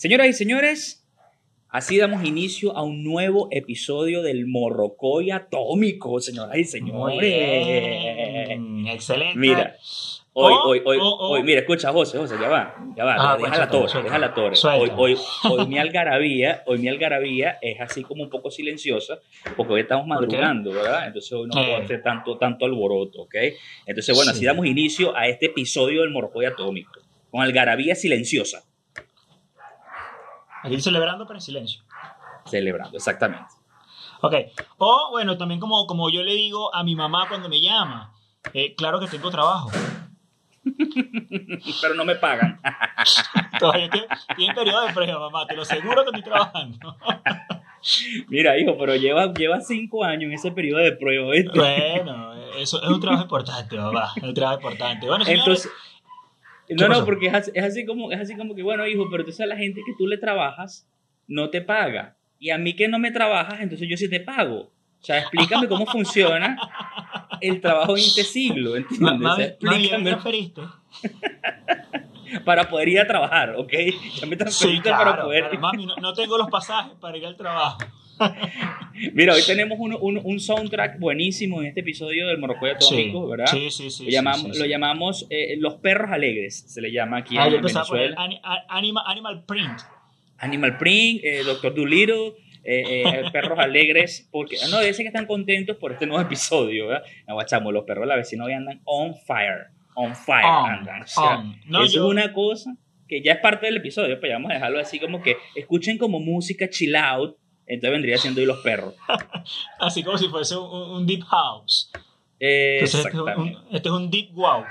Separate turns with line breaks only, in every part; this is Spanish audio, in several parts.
Señoras y señores, así damos inicio a un nuevo episodio del Morrocoy Atómico, señoras y señores.
Excelente.
Mira, hoy, hoy, hoy, hoy, mira, escucha, José, José, ya va, ya va,
Ah,
deja la torre,
suelta,
deja la torre.
suelta.
Hoy, hoy, hoy mi algarabía, hoy mi algarabía es así como un poco silenciosa, porque hoy estamos madrugando, ¿verdad? Entonces hoy no
Eh.
puedo hacer tanto, tanto alboroto, ¿ok? Entonces, bueno, así
Sí.
damos inicio a este episodio del Morrocoy Atómico, con algarabía silenciosa,
Aquí celebrando, pero en silencio.
celebrando, exactamente.
Ok. O, bueno, también como, como yo le digo a mi mamá cuando me llama, eh, claro que tengo trabajo.
Pero no me pagan.
Todavía en periodo de prueba, mamá. Te lo aseguro que estoy trabajando.
Mira, hijo, pero lleva, lleva cinco años en ese periodo de prueba, ¿viste?
bueno, eso es un trabajo importante, mamá. Es un trabajo importante. Bueno, señores,
Entonces,
¿Qué
no, no, porque es así, es así como, es así como que, bueno, hijo, pero tú sabes, la gente que tú le trabajas no te paga. Y a mí que no me trabajas, entonces yo sí te pago. O sea, explícame cómo funciona el trabajo en este siglo, ¿entiendes? O sea,
mami, mami, ¿ya me
explícame para poder ir a trabajar, ¿ok? Ya me
Sí,
transferiste para
claro.
poder...
claro. Mami, no, no tengo los pasajes para ir al trabajo.
Mira, hoy tenemos un, un, un soundtrack buenísimo en este episodio del Morrocoy Atómico, ¿verdad?
Sí, sí, sí.
lo
sí,
llamamos,
sí, sí.
lo llamamos eh, Los Perros Alegres, se le llama aquí
Ah,
en
yo
Venezuela.
a- animal, animal Print.
Animal Print, eh, Doctor Dolittle, eh, eh, Perros Alegres, porque no, dicen que están contentos por este nuevo episodio, ¿verdad? No, los perros de la vecina hoy andan on fire, on fire
On,
andan. o sea.
No,
eso
yo-
es una cosa que ya es parte del episodio, pero vamos a dejarlo así como que escuchen como música chill out, entonces vendría siendo hoy los perros.
Así como si fuese un, Deep House. Entonces, este es, un,
exactamente.
un- este es un Deep Wow.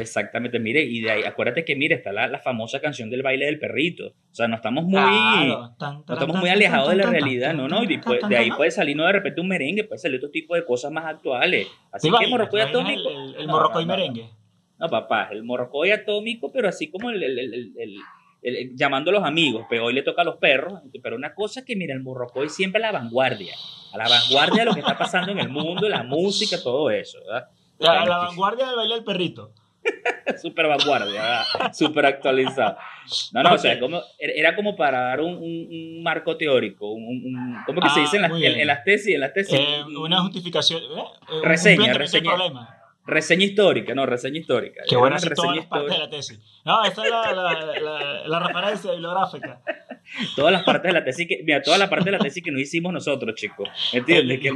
Exactamente, mire, y de ahí, acuérdate que, mire, está la, la famosa canción del baile del perrito. O sea, no estamos muy,
Claro. Tan,
no estamos muy alejados
tan,
de la realidad, no, no, y después,
tan,
de ahí puede salir no de repente un merengue, puede salir otro tipo de cosas más actuales. Así
¿Te
que
imaginas?
morrocoy
¿Te imaginas
atómico.
El, el, el
No,
morrocoy
no,
merengue.
No, papá, el morrocoy atómico, pero así como el, el- el- el- llamando a los amigos, pero hoy le toca a los perros, pero una cosa que, mira, el morrocoy siempre a la vanguardia, a la vanguardia de lo que está pasando en el mundo, la música, todo eso, ¿verdad?
A la vanguardia del baile del perrito.
Super vanguardia, ¿verdad? Super actualizado. No, no, o sea, como, era como para dar un, un- un marco teórico, un, ¿cómo que se
Ah,
dice en las,
muy
en-
bien.
en las tesis? En las tesis
Eh,
Un-
una justificación. eh,
Reseña, reseña.
problema.
Reseña histórica, no, reseña histórica.
Qué buena todas
reseña
las partes de
histórica.
la tesis. No, esta es la, la, la, la referencia bibliográfica.
Todas las partes de la tesis que, mira, todas las partes de la tesis que no hicimos nosotros, chicos. ¿Entiendes? Que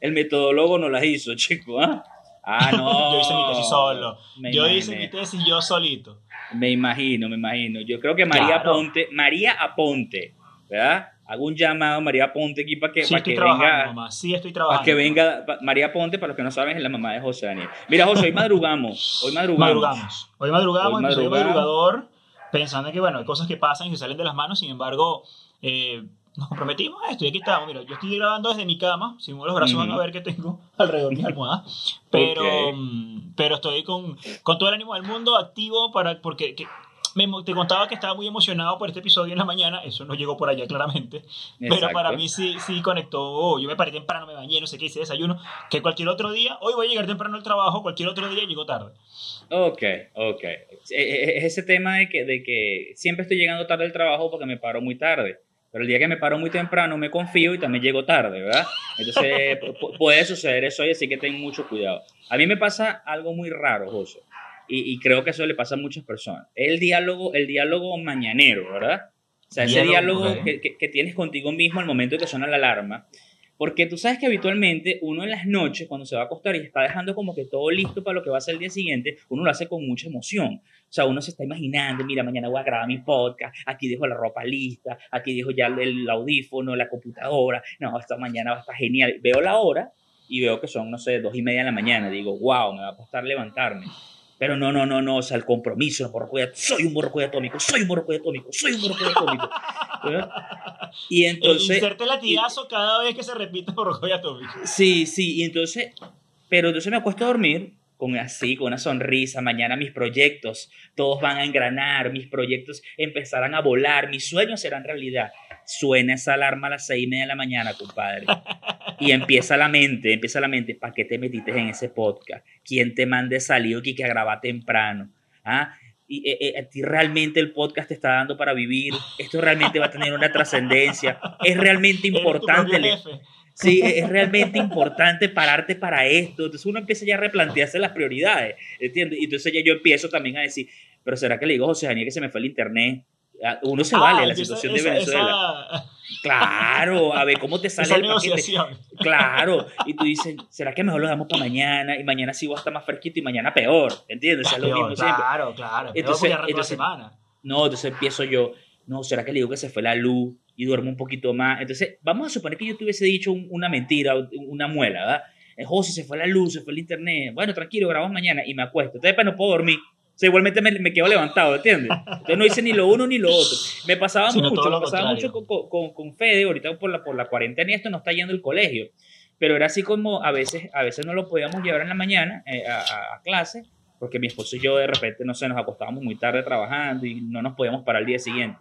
el, metodólogo no las hizo, chicos. ¿ah? Ah, no.
Yo hice mi tesis solo.
Me
Yo
imaginé.
hice mi tesis yo solito.
Me imagino, me imagino. Yo creo que María
Claro.
Ponte, María Aponte, ¿verdad? Hago un llamado a María Aponte aquí para que,
Sí
para que venga.
mamá. Sí estoy
Para
trabajando.
que venga pa- María Ponte, para los que no saben, es la mamá de José Daniel. Mira, José, hoy madrugamos. Hoy madrugamos.
Madrugamos. Hoy madrugamos,
Hoy madrugamos.
madrugador, pensando que, bueno, hay cosas que pasan y se salen de las manos, sin embargo, eh, nos comprometimos a esto y aquí estamos. Mira, yo estoy grabando desde mi cama, si muevo los brazos van a ver que tengo alrededor de mi almohada, pero,
Ok.
mm, pero estoy con, con todo el ánimo del mundo activo para, porque que- me, te contaba que estaba muy emocionado por este episodio en la mañana, eso no llegó por allá claramente, pero
Exacto.
para mí sí, sí conectó, yo me paré temprano, me bañé, no sé qué, hice desayuno, que cualquier otro día, hoy voy a llegar temprano al trabajo, cualquier otro día llego tarde.
Ok, ok. Eh, eh, Es ese tema de que, de que siempre estoy llegando tarde al trabajo porque me paro muy tarde. Pero el día que me paro muy temprano me confío y también llego tarde, ¿verdad? Entonces pu- puede suceder eso y así que ten mucho cuidado. A mí me pasa algo muy raro, José. Y, y creo que eso le pasa a muchas personas. El diálogo, el diálogo mañanero, ¿verdad? O sea, ese
Diálogo,
que, que- que tienes contigo mismo al momento que suena la alarma. Porque tú sabes que habitualmente uno en las noches, cuando se va a acostar y está dejando como que todo listo para lo que va a ser el día siguiente, uno lo hace con mucha emoción. O sea, uno se está imaginando, mira, mañana voy a grabar mi podcast, aquí dejo la ropa lista, aquí dejo ya el audífono, la computadora, no, esta mañana va a estar genial. Veo la hora y veo que son, no sé, dos y media de la mañana. Digo, wow, me va a costar levantarme. Pero no, no, no, no, o sea, el compromiso, el morrocoy, soy un morrocoy atómico, soy un morrocoy atómico, soy un morrocoy atómico. ¿verdad? Y entonces...
Inserte latigazo cada vez que se repite por Rocoy Atómico.
Sí, sí, y entonces, pero entonces me acuesto a dormir con así, con una sonrisa, mañana mis proyectos, todos van a engranar, mis proyectos empezarán a volar, mis sueños serán realidad. Suena esa alarma a las seis y media de la mañana, compadre. Y empieza la mente, empieza la mente, ¿para qué te metiste en ese podcast? ¿Quién te mande aquí que graba temprano? ¿Ah? y, eh, eh, a ti realmente el podcast te está dando para vivir, esto realmente va a tener una trascendencia, es realmente importante. Sí, es realmente importante pararte para esto. Entonces uno empieza ya a replantearse las prioridades, ¿entiendes? Y entonces ya yo empiezo también a decir, pero ¿será que le digo a José Daniel que se me fue el internet? Ah, uno se vale la situación de Venezuela. Claro, a ver cómo te sale el
negociación.
Claro, y tú dices, ¿será que mejor lo damos para mañana? Y mañana sí va a estar más fresquito y mañana peor, ¿entiendes?
es lo mismo claro, Claro,
entonces, entonces No, entonces empiezo yo, no, ¿será que le digo que se fue la luz y duermo un poquito más? Entonces, vamos a suponer que yo te hubiese dicho una mentira, una muela, ¿verdad? Eh, José, se fue la luz, se fue el internet. Bueno, tranquilo, grabamos mañana y me acuesto. Entonces, pues no puedo dormir sea, igualmente me, me, quedo levantado, ¿entiendes? Entonces no hice ni lo uno ni lo otro. Me pasaba mucho, me pasaba mucho con, con, con, Fede, ahorita por la, por la cuarentena y esto no está yendo al colegio. Pero era así como a veces, a veces no lo podíamos llevar en la mañana eh, a, a, clase, porque mi esposo y yo de repente, no sé, nos acostábamos muy tarde trabajando y no nos podíamos parar el día siguiente.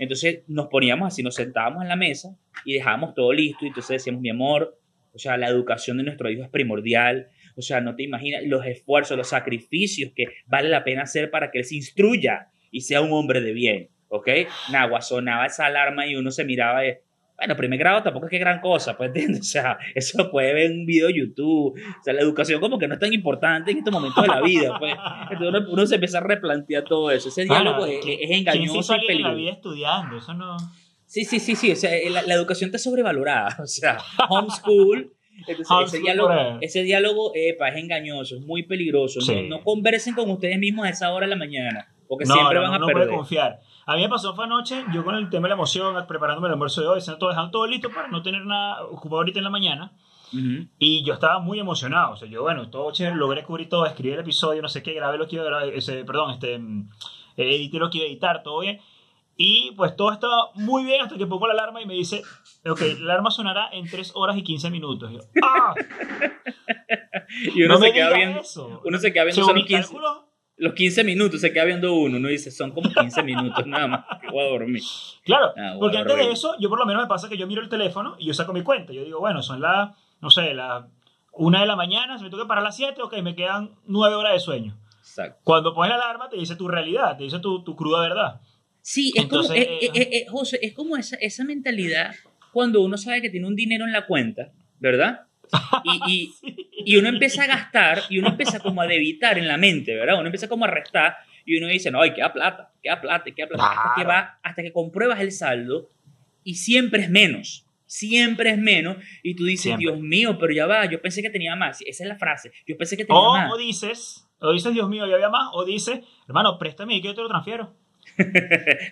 Entonces nos poníamos así, nos sentábamos en la mesa y dejábamos todo listo y entonces decíamos, mi amor, o sea, la educación de nuestro hijo es primordial, o sea, no te imaginas los esfuerzos, los sacrificios que vale la pena hacer para que él se instruya y sea un hombre de bien, ¿ok? Nagua, sonaba esa alarma y uno se miraba y, bueno, primer grado tampoco es que gran cosa, pues, ¿entiendes? O sea, eso lo puede ver en un video de YouTube. O sea, la educación como que no es tan importante en estos momentos de la vida, pues. Entonces uno, se empieza a replantear todo eso. Ese diálogo es, engañoso
y peligroso. la vida estudiando? Eso no...
Sí, sí, sí, sí. O sea, la, la educación está sobrevalorada. O sea, homeschool ese diálogo, ese diálogo epa, es engañoso, es muy peligroso. No, conversen con ustedes mismos a esa hora de la mañana, porque siempre van a no perder.
No confiar. A mí me pasó fue anoche, yo con el tema de la emoción, preparándome el almuerzo de hoy, dejando todo listo para no tener nada ocupado ahorita en la mañana. Y yo estaba muy emocionado. O sea, yo, bueno, todo chévere, logré cubrir todo, escribí el episodio, no sé qué, grabé lo que iba a grabar, ese, perdón, este, mm, edité lo que iba a editar, todo bien. Y pues todo estaba muy bien hasta que pongo la alarma y me dice, ok, la alarma sonará en 3 horas y 15 minutos. Y, yo, ¡Ah!
y uno, se queda viendo, uno se queda viendo los 15, los 15 minutos, se queda viendo uno. Uno dice, son como 15 minutos nada más que voy a dormir.
Claro, ah, porque antes de eso, yo por lo menos me pasa que yo miro el teléfono y yo saco mi cuenta. Yo digo, bueno, son las, no sé, las 1 de la mañana, se me toca para las 7, ok, me quedan 9 horas de sueño. Exacto. Cuando pones la alarma te dice tu realidad, te dice tu, tu cruda verdad.
Sí, es como, eh, eh, eh, José, es como esa, esa mentalidad cuando uno sabe que tiene un dinero en la cuenta, ¿verdad? Y, y, uno empieza a gastar y uno empieza como a debitar en la mente, ¿verdad? Uno empieza como a restar y uno dice, no, ay, queda plata, queda plata, queda plata, hasta que va, hasta que compruebas el saldo y siempre es menos, siempre es menos y tú dices, Dios mío, pero ya va, yo pensé que tenía más, esa es la frase, yo pensé que tenía más.
O dices, o dices, Dios mío, ya había más, o dices, hermano, préstame y que yo te lo transfiero.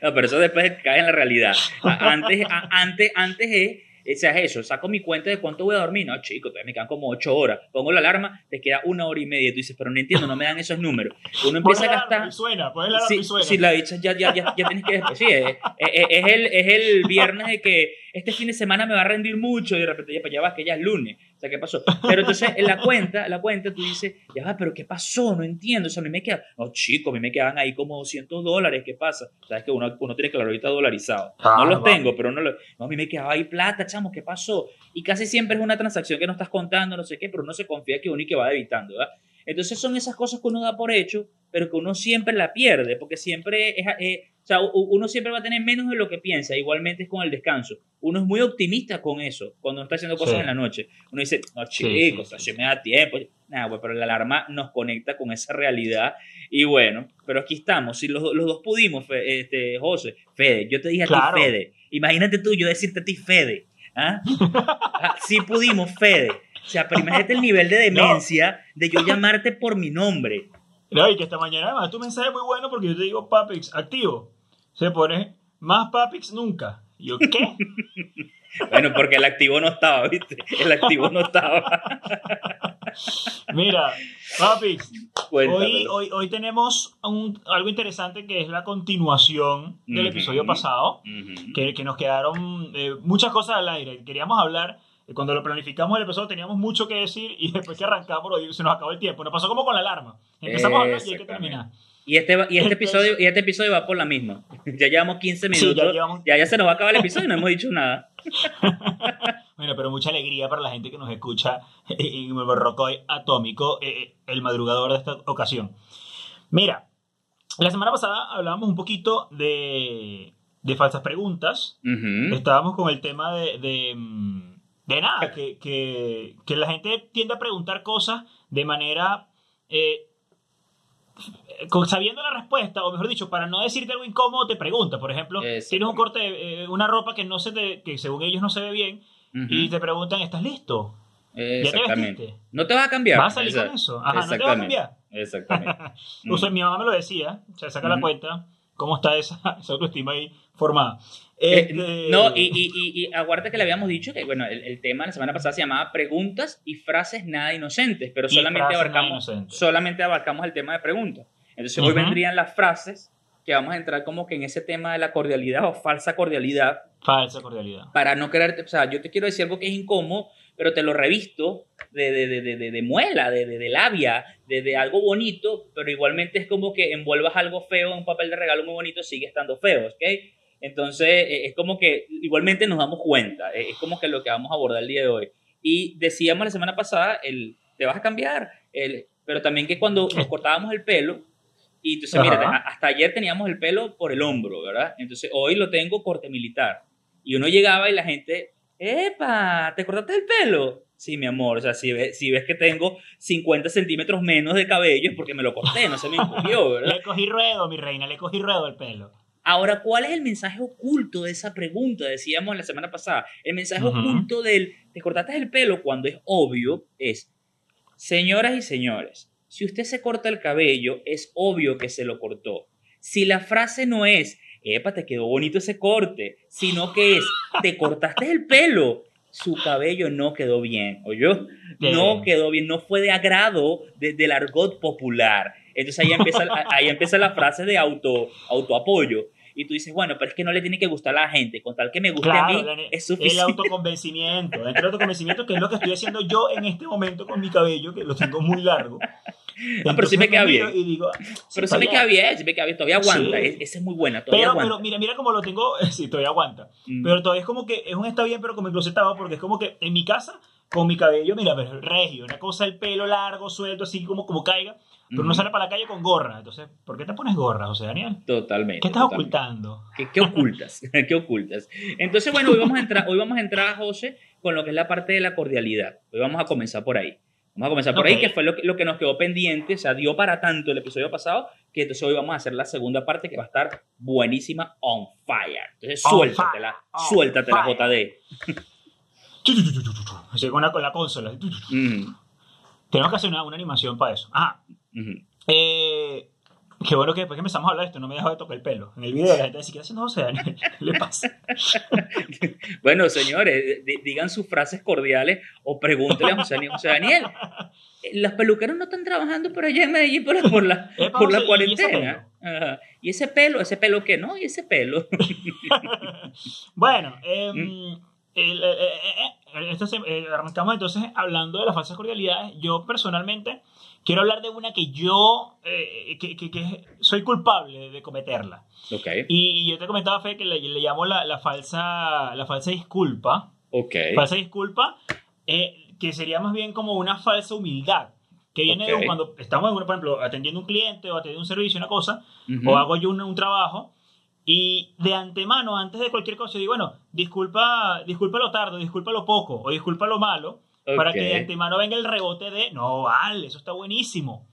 no, pero eso después cae en la realidad. Antes, antes, antes es sea, eso, saco mi cuenta de cuánto voy a dormir. No, chicos, me quedan como 8 horas. Pongo la alarma, te queda una hora y media. Tú dices, pero no entiendo, no me dan esos números. Uno empieza a gastar.
suena, la
sí,
suena.
Sí, la dicha ya, ya, ya, tienes que. Sí, es, es, el, es el viernes de que este fin de semana me va a rendir mucho y de repente ya, pues ya vas que ya es lunes. O sea, ¿qué pasó? Pero entonces en la cuenta, la cuenta tú dices, ya va, pero ¿qué pasó? No entiendo. O sea, a mí me quedan, no, chicos, a mí me quedan ahí como 200 dólares. ¿Qué pasa? Sabes que uno, uno tiene que ahorita dolarizado. no los tengo, pero no, lo, no, a mí me quedaba ahí plata, chamo, ¿qué pasó? Y casi siempre es una transacción que no estás contando, no sé qué, pero uno se confía que uno y que va debitando, ¿verdad? Entonces son esas cosas que uno da por hecho, pero que uno siempre la pierde, porque siempre es, eh, sea, uno siempre va a tener menos de lo que piensa, igualmente es con el descanso. Uno es muy optimista con eso, cuando está haciendo cosas en la noche. Uno dice, no, chicos, así me da tiempo. Nada, pero la alarma nos conecta con esa realidad. Y bueno, pero aquí estamos. Si los, los dos pudimos, este, José, Fede, yo te dije a ti, Fede. Imagínate tú, yo decirte a ti, Fede. ¿Ah? ah sí pudimos, Fede. O sea, pero imagínate el nivel de demencia de yo llamarte por mi nombre.
No, y que esta mañana además tu mensaje es muy bueno porque yo te digo, Papix, activo se pone más Papix nunca. yo, ¿qué?
bueno, porque el activo no estaba, ¿viste? El activo no estaba.
Mira, Papix, hoy, hoy, hoy, tenemos algo interesante que es la continuación del episodio pasado, que, que, nos quedaron eh, muchas cosas al aire. Queríamos hablar cuando lo planificamos el episodio teníamos mucho que decir y después que arrancamos se nos acabó el tiempo. Nos pasó como con la alarma. Empezamos a hablar y hay que terminar.
Y este, y este, episodio, y este episodio va por la misma. Ya llevamos 15 minutos. ya, ya, se nos va a acabar el episodio y no hemos dicho nada.
bueno, pero mucha alegría para la gente que nos escucha en el Borrocoy Atómico, eh, eh, el madrugador de esta ocasión. Mira, La semana pasada hablábamos un poquito de, de falsas preguntas. Estábamos con el tema de, de, mm, de nada, que, que, que, la gente tiende a preguntar cosas de manera... Eh, sabiendo la respuesta, o mejor dicho, para no decirte algo incómodo, te pregunta. Por ejemplo, tienes un corte, eh, una ropa que no se te, que según ellos no se ve bien, y te preguntan, ¿estás listo?
¿Ya te vestiste? No te vas a cambiar.
¿Vas a salir con eso? Ajá, no te vas a cambiar.
Exactamente.
mi mamá me lo decía, se saca la cuenta, cómo está esa, esa autoestima ahí formada.
Eh, este, no, y, y, y, aguarda que le habíamos dicho que, bueno, el, tema la semana pasada se llamaba preguntas y frases nada inocentes, pero solamente abarcamos, solamente abarcamos el tema de preguntas. Entonces hoy vendrían las frases que vamos a entrar como que en ese tema de la cordialidad o falsa cordialidad.
Falsa cordialidad.
Para no quererte, o sea, yo te quiero decir algo que es incómodo, pero te lo revisto de, de, de, de, de muela, de, de, labia, de, algo bonito, pero igualmente es como que envuelvas algo feo en un papel de regalo muy bonito, sigue estando feo, ¿ok? Entonces e, es como que igualmente nos damos cuenta, e, es como que lo que vamos a abordar el día de hoy. Y decíamos la semana pasada, el, te vas a cambiar, el, pero también que cuando nos cortábamos el pelo, y entonces, mira, hasta ayer teníamos el pelo por el hombro, ¿verdad? Entonces, hoy lo tengo corte militar. Y uno llegaba y la gente, ¡epa! ¿Te cortaste el pelo? Sí, mi amor, o sea, si ves, si ves que tengo 50 centímetros menos de cabello es porque me lo corté, no se me encogió, ¿verdad?
le cogí ruedo, mi reina, le cogí ruedo el pelo.
Ahora, ¿cuál es el mensaje oculto de esa pregunta? Decíamos la semana pasada. El mensaje oculto del te cortaste el pelo cuando es obvio es, señoras y señores, si usted se corta el cabello, es obvio que se lo cortó. Si la frase no es, epa, te quedó bonito ese corte, sino que es, te cortaste el pelo, su cabello no quedó bien, ¿oyó? No quedó bien, no fue de agrado del argot popular. Entonces ahí empieza, ahí empieza la frase de auto, autoapoyo y tú dices, bueno, pero es que no le tiene que gustar a la gente, con tal que me guste a mí, es suficiente.
El autoconvencimiento, el autoconvencimiento, que es lo que estoy haciendo yo en este momento con mi cabello, que lo tengo muy largo.
No, pero sí me queda bien. pero sí me queda bien, sí me queda bien, todavía aguanta, esa es muy buena, todavía
pero,
aguanta.
Pero mira, mira cómo lo tengo, sí, todavía aguanta. Mm. Pero todavía es como que es un está bien, pero como enclosetado, porque es como que en mi casa, con mi cabello, mira, pero regio, una cosa el pelo largo, suelto, así como, como caiga pero uno sale para la calle con gorra. Entonces, ¿por qué te pones gorra, José Daniel?
Totalmente.
¿Qué estás ocultando?
¿Qué, ocultas? ¿Qué ocultas? Entonces, bueno, hoy vamos, a entrar, hoy vamos a entrar, José, con lo que es la parte de la cordialidad. Hoy vamos a comenzar por ahí. Vamos a comenzar por ahí, que fue lo que, lo que nos quedó pendiente. O sea, dio para tanto el episodio pasado que entonces hoy vamos a hacer la segunda parte que va a estar buenísima, on fire. Entonces, suéltatela, suéltatela, JD.
Así con la, con la consola. Tenemos que hacer una, una animación para eso. Ah, eh, qué bueno que después que empezamos a hablar de esto no me dejó de tocar el pelo. En el video la gente dice, ¿qué haciendo José Daniel? ¿Qué le pasa?
bueno, señores, digan sus frases cordiales o pregúntenle a José, Daniel. Los peluqueros no están trabajando por allá en Medellín por, por la, por la cuarentena. ¿Y ese, pelo? ¿Ese pelo qué? No, ¿y ese pelo?
bueno, eh, el, arrancamos entonces hablando de las falsas cordialidades. Yo personalmente quiero hablar de una que yo eh, que, que, soy culpable de cometerla.
Okay.
Y, yo te comentaba, Fe, que le, le llamo la, la, falsa, la falsa disculpa.
Okay.
Falsa disculpa, eh, que sería más bien como una falsa humildad. Que viene de cuando estamos, por ejemplo, atendiendo un cliente o atendiendo un servicio, una cosa, o hago yo un, un trabajo y de antemano, antes de cualquier cosa, digo, bueno, disculpa, disculpa lo tarde, disculpa lo poco, o disculpa lo malo, para que de antemano venga el rebote de, no, vale, eso está buenísimo.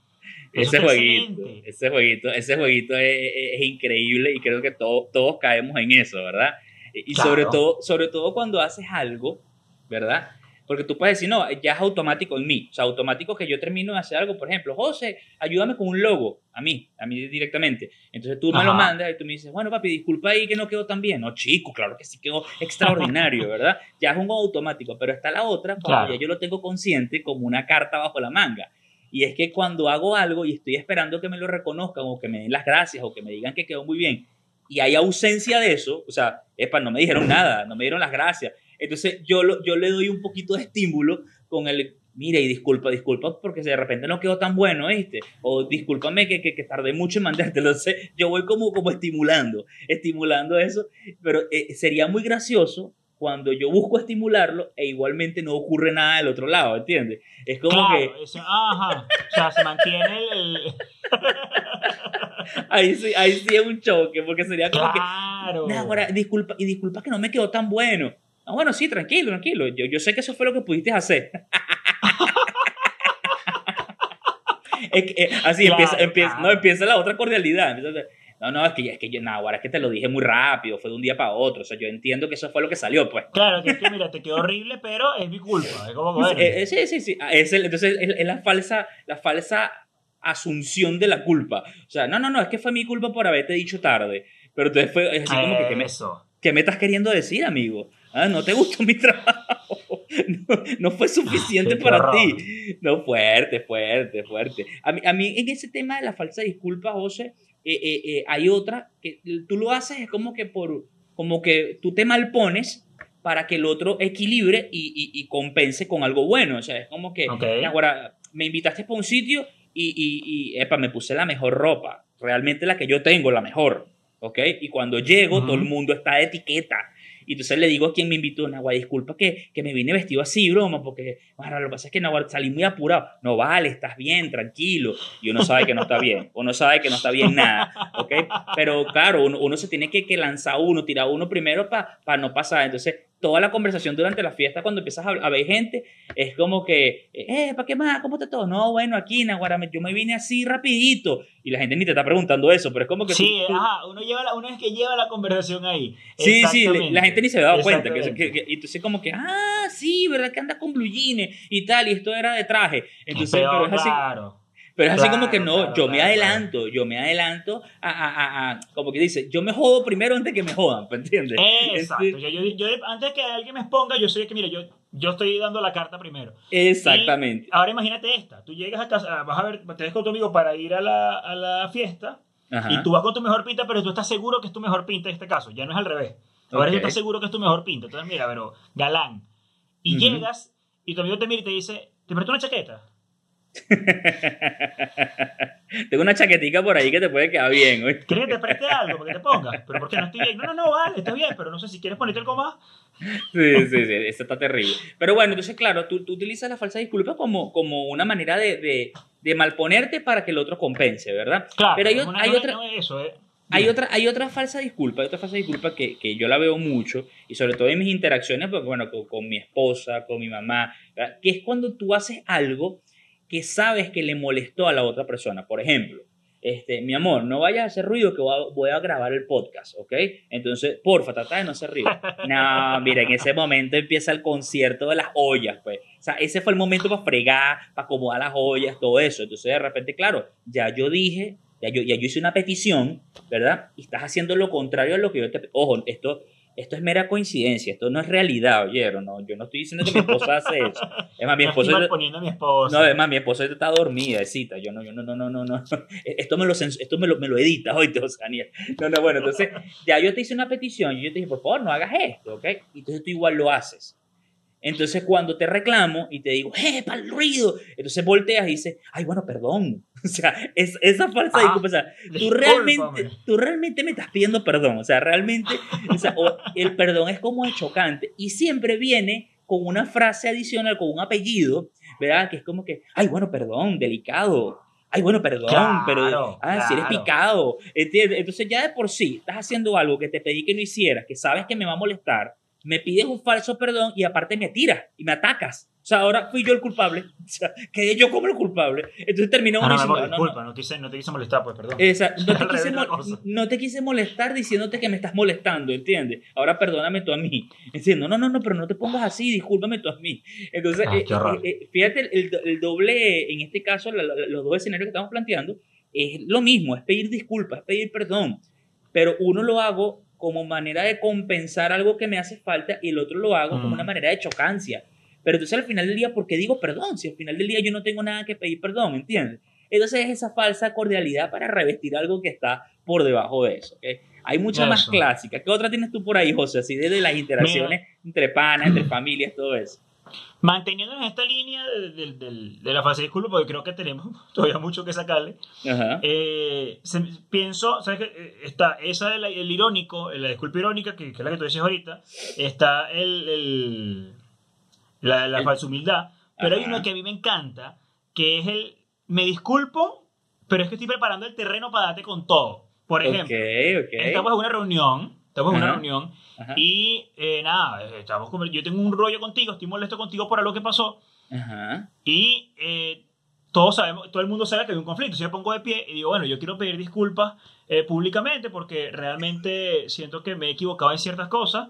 ese jueguito, ese jueguito, ese jueguito es, increíble y creo que todos, todos caemos en eso, ¿verdad? Y sobre, todo, sobre todo cuando haces algo, ¿verdad? Porque tú puedes decir, no, ya es automático en mí. O sea, automático que yo termino de hacer algo. Por ejemplo, José, ayúdame con un logo. A mí, a mí directamente. Entonces tú me lo mandas y tú me dices, bueno, papi, disculpa ahí que no quedó tan bien. No, chico, claro que sí quedó extraordinario, ¿verdad? Ya es un automático. Pero está la otra, cuando ya yo lo tengo consciente como una carta bajo la manga. Y es que cuando hago algo y estoy esperando que me lo reconozcan o que me den las gracias o que me digan que quedó muy bien y hay ausencia de eso, o sea, epa, no me dijeron nada, no me dieron las gracias, entonces yo, yo le doy un poquito de estímulo con el, mira, y disculpa, disculpa, porque de repente no quedó tan bueno, ¿viste? O discúlpame que, que, que tardé mucho en mandártelo. Entonces yo voy como, como estimulando, estimulando eso, pero eh, sería muy gracioso cuando yo busco estimularlo e igualmente no ocurre nada del otro lado, ¿entiendes? Es como que...
ajá, o sea, se mantiene el...
ahí sí, ahí sí es un choque, porque sería como
claro.
que. ahora, disculpa, y disculpa que no me quedó tan bueno. Ah, bueno, sí, tranquilo, tranquilo. Yo, yo sé que eso fue lo que pudiste hacer. Eh, así empieza, empieza, no, empieza la otra cordialidad. no, no, es que, es que yo, no, ahora es que te lo dije muy rápido, fue de un día para otro. O sea, yo entiendo que eso fue lo que salió, pues.
Claro, que es que mira, te quedó horrible, pero es mi culpa. Es como,
eh, sí, sí, sí. Ah, es entonces es, la falsa, la falsa asunción de la culpa. O sea, no, no, no, es que fue mi culpa por haberte dicho tarde. Pero entonces fue así como que, ¿qué me, ¿qué me estás queriendo decir, amigo? Ah, no te gustó mi trabajo. No, fue suficiente para ti. No, fuerte, fuerte, fuerte. A mí, a mí en ese tema de la falsa disculpa, José, eh, eh, eh, hay otra que tú lo haces es como que por como que tú te malpones para que el otro equilibre y, y, compense con algo bueno. O sea, es como que ahora me invitaste para un sitio y, y, epa, me puse la mejor ropa. Realmente la que yo tengo, la mejor. ¿Ok? Y cuando llego, todo el mundo está de etiqueta y entonces le digo a quien me invitó, Nagua, disculpa que, que me vine vestido así, broma, porque bueno, lo que pasa es que Nagua salí muy apurado. No vale, estás bien, tranquilo. Y uno sabe que no está bien, uno sabe que no está bien nada, ¿ok? Pero claro, uno, uno se tiene que, que lanzar uno, tirar uno primero para no pasar. Entonces, toda la conversación durante la fiesta, cuando empiezas a, ver gente, es como que, eh, ¿para qué más? ¿Cómo está todo? No, bueno, aquí, Naguará, yo me vine así rapidito. Y la gente ni te está preguntando eso, pero es como que...
Sí, ajá, uno, lleva la, uno es que lleva la conversación ahí.
Sí, sí, la gente ni se da cuenta. Que, que, entonces como que, ah, sí, ¿verdad? Que anda con blue y tal, y esto era de traje. Entonces, pero, es así. Claro. Pero es así como que no, yo me adelanto, yo me adelanto a, a, a, como que dice, yo me jodo primero antes que me jodan, ¿me entiendes?
Exacto, yo, yo, yo, antes que alguien me exponga, yo soy el que, mira, yo, yo estoy dando la carta primero.
Exactamente.
ahora imagínate esta, tú llegas a casa, vas a ver, te ves con tu amigo para ir a la, a la fiesta, y tú vas con tu mejor pinta, pero tú estás seguro que es tu mejor pinta en este caso, ya no es al revés. Ahora tú estás seguro que es tu mejor pinta, entonces mira, pero galán. Y llegas, y tu amigo te mira y te dice, ¿te prestó una chaqueta?
Tengo una chaquetica por ahí que te puede quedar bien.
¿Quieres que te preste algo para que te pongas? ¿Pero por qué no estoy bien? No, no, no, vale, está bien, pero no sé si quieres ponerte algo más.
Sí, sí, sí, eso está terrible. Pero bueno, entonces, claro, tú, tú utilizas la falsa disculpa como, como una manera de, de, de, malponerte para que el otro compense, ¿verdad?
Claro,
pero hay,
hay otra. eso,
eh. Hay otra, hay otra falsa disculpa, hay otra falsa disculpa que, que, yo la veo mucho, y sobre todo en mis interacciones, porque bueno, con, con mi esposa, con mi mamá, que es cuando tú haces algo que sabes que le molestó a la otra persona. Por ejemplo, este, mi amor, no vayas a hacer ruido que voy a, grabar el podcast, ¿ok? Entonces, porfa, trata de no hacer ruido. No, mira, en ese momento empieza el concierto de las ollas, pues. O sea, ese fue el momento para fregar, para acomodar las ollas, todo eso. Entonces, de repente, claro, ya yo dije, ya yo, ya yo hice una petición, ¿verdad? Y estás haciendo lo contrario a lo que yo te... Ojo, esto esto es mera coincidencia, esto no es realidad, oyeron, no, yo no estoy diciendo que mi esposa hace eso. Es más, mi esposa...
poniendo a mi esposa.
No, es más, mi esposa está dormida, es cita, yo no, yo no, no, no, no, no. Esto me lo, esto me lo, me lo edita, oíste, Daniel. No, no, bueno, entonces, ya yo te hice una petición, y yo te dije, por favor, no hagas esto, ¿ok? Y entonces tú igual lo haces. Entonces, cuando te reclamo y te digo, ¡eh, para el ruido! Entonces volteas y dices, ¡ay, bueno, perdón! O sea, es, esa falsa ah, disculpa. O sea, tú realmente, tú realmente me estás pidiendo perdón. O sea, realmente, o sea, el perdón es como el chocante y siempre viene con una frase adicional, con un apellido, ¿verdad? Que es como que, ¡ay, bueno, perdón, delicado! ay, bueno, perdón, pero ah, si eres picado. Entonces ya de por sí estás haciendo algo que te pedí que no hicieras, que sabes que me va a molestar, me pides un falso perdón y aparte me tiras y me atacas. O sea, ahora fui yo el culpable. O sea, quedé yo como el culpable. Entonces terminó
ah, no, no, no, disculpa, no, te quise, no te quise molestar, pues, perdón.
no, te quise no, te quise molestar diciéndote que me estás molestando, ¿entiendes? Ahora perdóname tú a mí. Entiendo, no, no, no, pero no te pongas así, discúlpame tú a mí. Entonces, ah, eh, eh, eh, fíjate, el, el, doble, en este caso, los dos escenarios que estamos planteando, es lo mismo, es pedir disculpas, es pedir perdón. Pero uno lo hago como manera de compensar algo que me hace falta y el otro lo hago como una mm. manera de chocancia. Pero entonces al final del día, ¿por qué digo perdón? Si al final del día yo no tengo nada que pedir perdón, ¿entiendes? Entonces es esa falsa cordialidad para revestir algo que está por debajo de eso. ¿okay? Hay muchas más clásicas. ¿Qué otra tienes tú por ahí, José? Así desde las interacciones entre panas, entre familias, todo eso.
Manteniendo en esta línea de, la fase de disculpa, porque creo que tenemos todavía mucho que sacarle, eh, pienso, ¿sabes qué? Eh, Está esa el, el irónico, la disculpa irónica, que, es la que tú decías ahorita, está el, la, falsa humildad, pero hay uno que a mí me encanta, que es el me disculpo, pero es que estoy preparando el terreno para darte con todo. Por ejemplo, estamos en una reunión, estamos en una reunión y eh, nada, estamos yo tengo un rollo contigo, estoy molesto contigo por algo que pasó y eh, todos sabemos, todo el mundo sabe que hay un conflicto. Si yo pongo de pie y digo, bueno, yo quiero pedir disculpas eh, públicamente porque realmente siento que me he equivocado en ciertas cosas.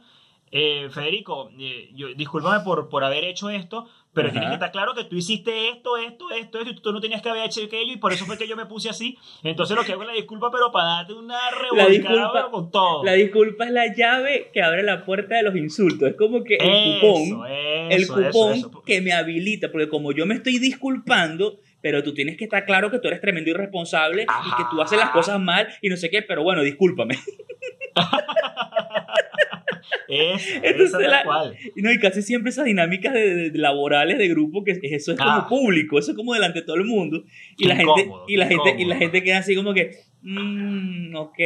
Eh, Federico, eh, yo, discúlpame por, por haber hecho esto, pero tiene que estar claro que tú hiciste esto, esto, esto, esto, y tú no tenías que haber hecho aquello, y por eso fue que yo me puse así. Entonces lo que hago es la disculpa, pero para darte una revolcada con todo.
La disculpa es la llave que abre la puerta de los insultos. Es como que el cupón, el cupón que me habilita, porque como yo me estoy disculpando, pero tú tienes que estar claro que tú eres tremendo irresponsable y que tú haces las cosas mal y no sé qué, pero bueno, discúlpame.
Es, cual.
No, y casi siempre esas dinámicas de, laborales de grupo, que eso es como ah. público, eso es como delante de todo el mundo. Y la gente, y la gente, y la gente queda así como que, mmm, ok,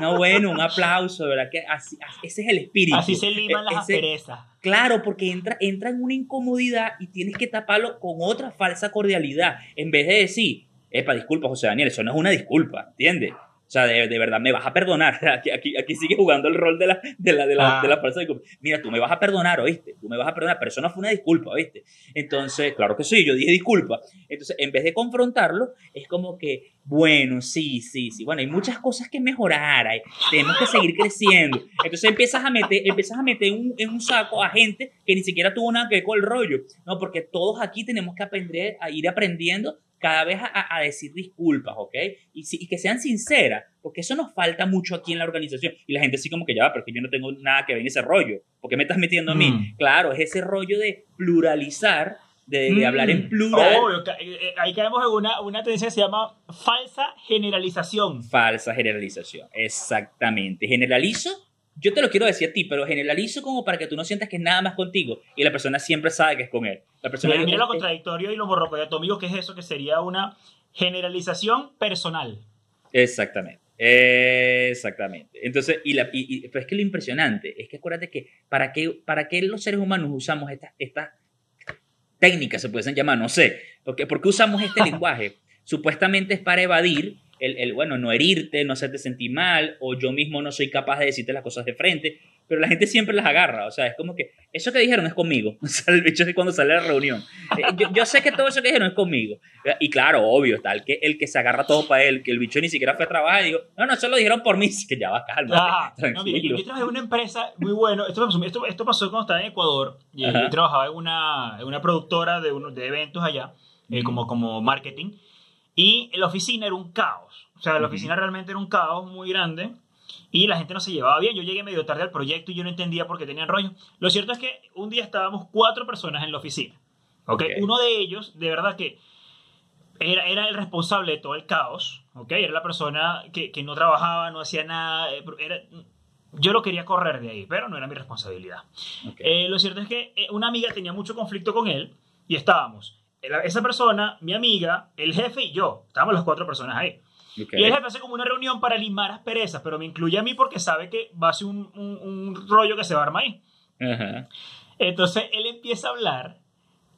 no bueno, un aplauso, ¿verdad? Que así, ese es el espíritu.
Así se liman e, las asperezas.
Claro, porque entra, entra en una incomodidad y tienes que taparlo con otra falsa cordialidad. En vez de decir, epa, disculpa, José Daniel, eso no es una disculpa, ¿entiendes? O sea, de, verdad, me vas a perdonar. Aquí, aquí, aquí, sigue jugando el rol de la, de la, de la, de la falsa disculpa. Mira, tú me vas a perdonar, ¿oíste? Tú me vas a perdonar, pero eso no fue una disculpa, ¿oíste? Entonces, claro que sí, yo dije disculpa. Entonces, en vez de confrontarlo, es como que, bueno, sí, sí, sí. Bueno, hay muchas cosas que mejorar, hay, tenemos que seguir creciendo. Entonces empiezas a meter, empiezas a meter un, en un saco a gente que ni siquiera tuvo nada que ver con el rollo. No, porque todos aquí tenemos que aprender a ir aprendiendo cada vez a, decir disculpas, ¿ok? Y, que sean sinceras, porque eso nos falta mucho aquí en la organización. Y la gente así como que ya va, pero que yo no tengo nada que ver en ese rollo. ¿Por qué me estás metiendo a mí? Mm. Claro, es ese rollo de pluralizar, de, hablar en mm. plural.
Eh, eh, ahí caemos en una, una tendencia que se llama falsa generalización.
Falsa generalización, exactamente. Generalizo yo te lo quiero decir a ti, pero generalizo como para que tú no sientas que es nada más contigo y la persona siempre sabe que es con él. La persona
mira, lo contradictorio y lo morrocoyatómico que es eso, que sería una generalización personal.
Exactamente. Exactamente. Entonces, y, la, y, pero es que lo impresionante es que acuérdate que para qué, para qué los seres humanos usamos estas esta técnicas, se pueden llamar, no sé, porque, ¿por qué usamos este lenguaje? Supuestamente es para evadir el, bueno, no herirte, no hacerte sentir mal, o yo mismo no soy capaz de decirte las cosas de frente, pero la gente siempre las agarra, o sea, es como que eso que dijeron es conmigo, o sea, el bicho es cuando sale a la reunión. Eh, yo, sé que todo eso que dijeron es conmigo, y claro, obvio, está el que, el que se agarra todo para él, que el bicho ni siquiera fue a trabajar y digo, no, no, eso lo dijeron por mí, que ya va, calma.
Ah, no, mire, yo, trabajé en una empresa muy bueno, esto, esto, esto pasó cuando estaba en Ecuador, y yo trabajaba en una, en una productora de, unos de eventos allá, eh, como, como marketing, y la oficina era un caos. O sea, la oficina realmente era un caos muy grande y la gente no se llevaba bien. Yo llegué medio tarde al proyecto y yo no entendía por qué tenían rollo. Lo cierto es que un día estábamos cuatro personas en la oficina. ¿okay? Uno de ellos, de verdad que era, era el responsable de todo el caos. ¿okay? Era la persona que, que no trabajaba, no hacía nada. Eh, era, yo lo quería correr de ahí, pero no era mi responsabilidad. Eh, lo cierto es que eh, una amiga tenía mucho conflicto con él y estábamos esa persona, mi amiga, el jefe y yo. Estábamos las cuatro personas ahí. Y el jefe hace como una reunión para limar asperezas, pero me incluye a mí porque sabe que va a ser un, un, rollo que se va a armar ahí. Entonces él empieza a hablar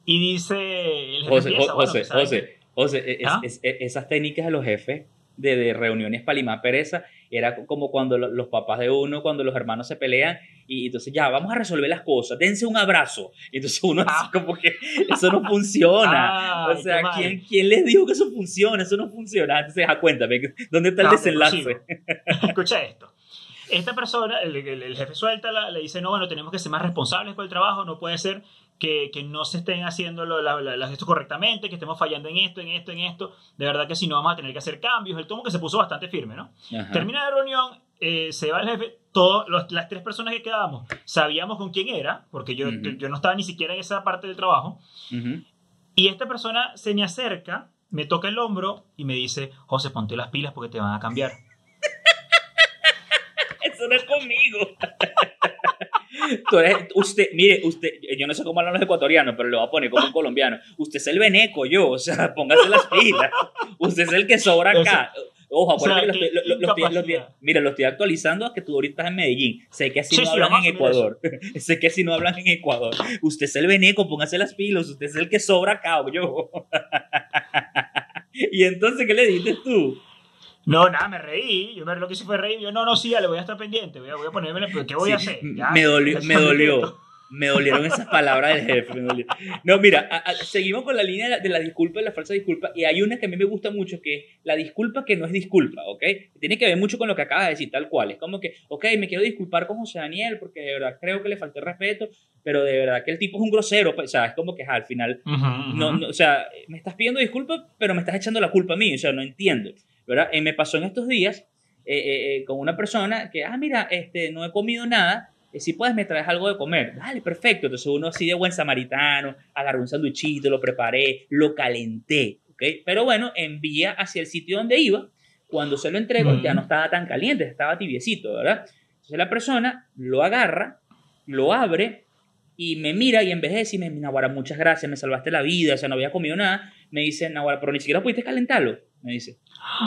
y dice... El
José, José, José, José, ¿Ah? esas técnicas de los jefes de, de reuniones para limar pereza era como cuando los papás de uno, cuando los hermanos se pelean y entonces ya, vamos a resolver las cosas, dense un abrazo. Y entonces uno así ah. como que eso no funciona. o sea, ¿quién, ¿quién, les dijo que eso funciona? Eso no funciona. Entonces, a cuéntame, ¿dónde está el desenlace?
Escucha esto. Esta persona, el, jefe suelta, le dice, no, bueno, tenemos que ser más responsables con el trabajo, no puede ser que, que, no se estén haciendo las esto correctamente, que estemos fallando en esto, en esto, en esto. De verdad que si no vamos a tener que hacer cambios. El tomo que se puso bastante firme, ¿no? Termina la reunión, eh, se va el jefe, todas las tres personas que quedábamos sabíamos con quién era, porque yo, yo, no estaba ni siquiera en esa parte del trabajo. Y esta persona se me acerca, me toca el hombro y me dice, José, ponte las pilas porque te van a cambiar.
Eso no es conmigo. Tú eres, usted, mire, usted, yo no sé cómo hablan los ecuatorianos, pero lo voy a poner como un colombiano. Usted es el veneco, yo, o sea, póngase las pilas. Usted es el que sobra acá. Ojo, acuérdate que lo, lo, lo, mira, lo estoy actualizando a que tú ahorita estás en Medellín. Sé que así no hablan en Ecuador. sé que así no hablan en Ecuador. Usted es el veneco, póngase las pilas. Usted es el que sobra acá, yo. y entonces, ¿qué le dijiste tú?
No, nada, me reí. Yo me, lo que hice fue reír. Yo, no, no, sí, le voy a estar pendiente. Voy a, voy a ponerme, ¿qué voy a hacer?
me dolió, me dolió. Me dolieron esas palabras del jefe. No, mira, seguimos con la línea de la, disculpa y la falsa disculpa. Y hay una que a mí me gusta mucho, que es la disculpa que no es disculpa, ¿ok? Tiene que ver mucho con lo que acabas de decir, tal cual. Es como que, ok, me quiero disculpar con José Daniel porque de verdad creo que le falté respeto, pero de verdad que el tipo es un grosero. Pues, o sea, es como que al final, No, o sea, me estás pidiendo disculpas, pero me estás echando la culpa a mí. O sea, no entiendo. ¿Verdad? Eh, me pasó en estos días eh, eh, con una persona que, ah, mira, este, no he comido nada si puedes me traes algo de comer, dale, perfecto. Entonces uno así de buen samaritano, agarré un sanduichito, lo preparé, lo calenté, ¿ok? Pero bueno, envía hacia el sitio donde iba. Cuando se lo entrego ya no estaba tan caliente, estaba tibiecito, ¿verdad? Entonces la persona lo agarra, lo abre y me mira y en vez de decirme, Nahuara, muchas gracias, me salvaste la vida, o sea, no había comido nada, me dice, Nahuara, pero ni siquiera pudiste calentarlo me dice.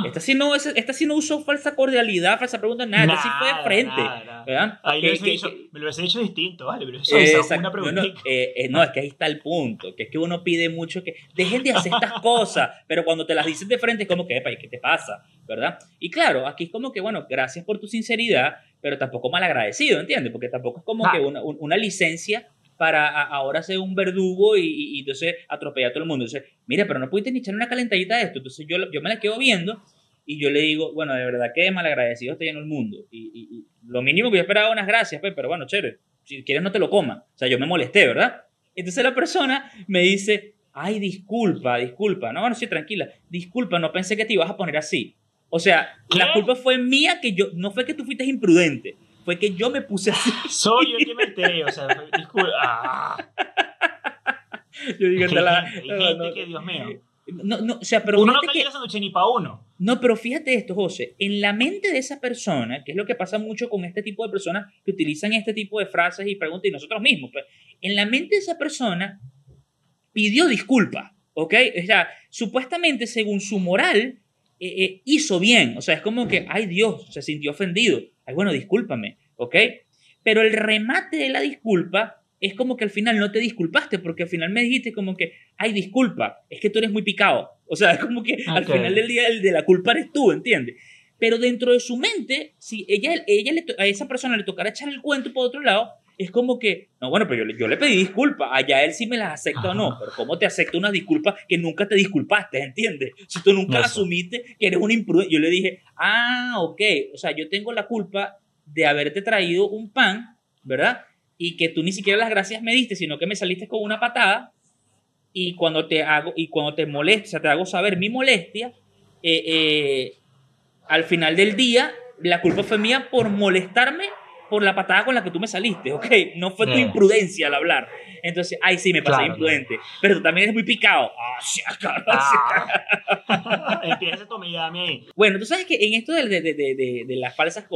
Esta sí no, esta sí no usó falsa cordialidad, falsa pregunta, nada, esta sí fue de frente. ¿verdad?
Ahí me, lo hubiese dicho distinto, vale, pero eso una pregunta.
No, eh, eh, no, es que ahí está el punto, que es que uno pide mucho que dejen de hacer estas cosas, pero cuando te las dicen de frente es como que, ¿qué te pasa? ¿Verdad? Y claro, aquí es como que, bueno, gracias por tu sinceridad, pero tampoco mal agradecido, ¿entiendes? Porque tampoco es como que una, una licencia para ahora ser un verdugo y, entonces atropellar a todo el mundo. Entonces, mira, pero no pudiste ni echar una calentadita de esto. Entonces yo, yo me la quedo viendo y yo le digo, bueno, de verdad que malagradecido estoy en el mundo. Y, lo mínimo que yo esperaba unas gracias, pues, pero bueno, chévere, si quieres no te lo comas. O sea, yo me molesté, ¿verdad? Entonces la persona me dice, ay, disculpa, disculpa. No, no, sí, tranquila. Disculpa, no pensé que te ibas a poner así. O sea, la culpa fue mía que yo, no fue que tú fuiste imprudente fue que yo me puse así.
Soy yo el que me enteré, o sea, disculpa. Ah.
Yo digo,
que, la, no, no, que Dios mío.
No, no, o sea, pero
uno no quiere sanduche ni para uno.
No, pero fíjate esto, José. En la mente de esa persona, que es lo que pasa mucho con este tipo de personas que utilizan este tipo de frases y preguntas, y nosotros mismos, pues, en la mente de esa persona pidió disculpas, ¿ok? O sea, supuestamente, según su moral, eh, eh, hizo bien. O sea, es como que, ay Dios, se sintió ofendido ay, bueno, discúlpame, ¿ok? Pero el remate de la disculpa es como que al final no te disculpaste, porque al final me dijiste como que, ay, disculpa, es que tú eres muy picado. O sea, es como que al final del día el de la culpa eres tú, ¿entiendes? Pero dentro de su mente, si ella, ella a esa persona le tocara echar el cuento por otro lado, es como que, no, bueno, pero yo, le pedí disculpas, allá él sí me las acepta o no, pero ¿cómo te acepta una disculpa que nunca te disculpaste, ¿entiendes? Si tú nunca asumiste que eres un imprudente, yo le dije, ah, ok, o sea, yo tengo la culpa de haberte traído un pan, ¿verdad? Y que tú ni siquiera las gracias me diste, sino que me saliste con una patada y cuando te hago, y cuando te molesta, o sea, te hago saber mi molestia, eh, eh, al final del día, la culpa fue mía por molestarme por la patada con la que tú me saliste, ¿ok? No fue tu imprudencia al hablar. Entonces, ay, sí, me pasé imprudente. Pero tú también eres muy picado. Ah,
ah. Empieza tu ahí.
Bueno, tú sabes que en esto de, de, de, de las falsas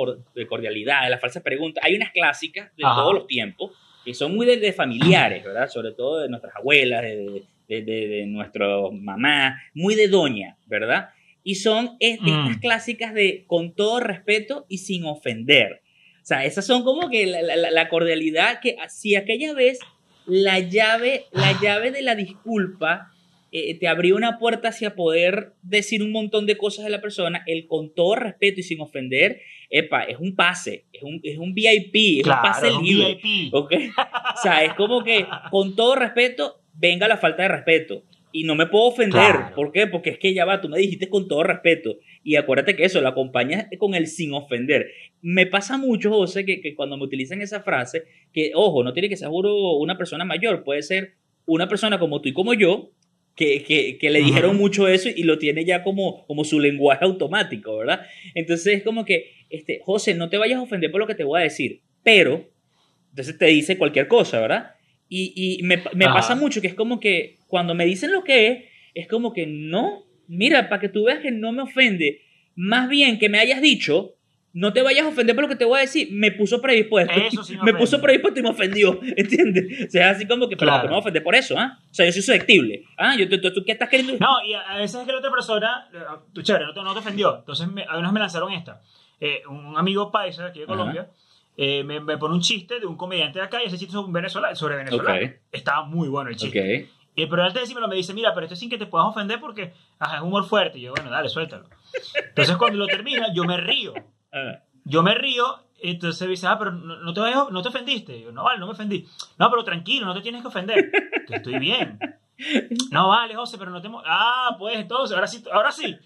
cordialidad, de las falsas preguntas, hay unas clásicas de todos los tiempos que son muy de, familiares, ¿verdad? Sobre todo de nuestras abuelas, de, de, de, nuestros mamás, muy de doña, ¿verdad? Y son estas mm. clásicas de con todo respeto y sin ofender. O sea, esas son como que la, cordialidad que si aquella vez la llave, la llave de la disculpa eh, te abrió una puerta hacia poder decir un montón de cosas de la persona, el con todo respeto y sin ofender, epa, es un pase, es un, es un VIP, es un pase libre. VIP. ¿okay? O sea, es como que con todo respeto venga la falta de respeto. Y no me puedo ofender. ¿Por qué? Porque es que ya va, tú me dijiste con todo respeto. Y acuérdate que eso, lo acompañas con el sin ofender me pasa mucho, José, que, que, cuando me utilizan esa frase, que, ojo, no tiene que ser una persona mayor, puede ser una persona como tú y como yo, que, que, que le dijeron mucho eso y lo tiene ya como, como su lenguaje automático, ¿verdad? Entonces es como que, este, José, no te vayas a ofender por lo que te voy a decir, pero, entonces te dice cualquier cosa, ¿verdad? Y, y me, me pasa mucho que es como que cuando me dicen lo que es, es como que no, mira, para que tú veas que no me ofende, más bien que me hayas dicho no te vayas a ofender por lo que te voy a decir, me puso predispuesto. me, puso predispuesto y me ofendió, ¿entiendes? O sea, así como que, pero no me ofender por eso, ¿ah? O sea, yo soy susceptible. ¿Ah? Yo, ¿tú, tú, qué estás queriendo?
No, y a veces es que la otra persona, eh, tú chévere, no te, no te ofendió. Entonces, me, algunos me lanzaron esta. Eh, un amigo paisa aquí de Colombia eh, me, pone un chiste de un comediante de acá y ese chiste es un venezolano, sobre Venezuela. Estaba muy bueno el chiste. Y pero antes de decírmelo me dice, mira, pero esto sin que te puedas ofender porque ajá, es humor fuerte. Y yo, bueno, dale, suéltalo. Entonces cuando lo termina, yo me río.
Ah.
Yo me río, entonces me dice, ah, pero no, no te, no te ofendiste. Y yo, no, vale, no me ofendí. No, pero tranquilo, no te tienes que ofender. Que estoy bien. No, vale, José, pero no te... Ah, pues entonces, ahora sí, ahora sí.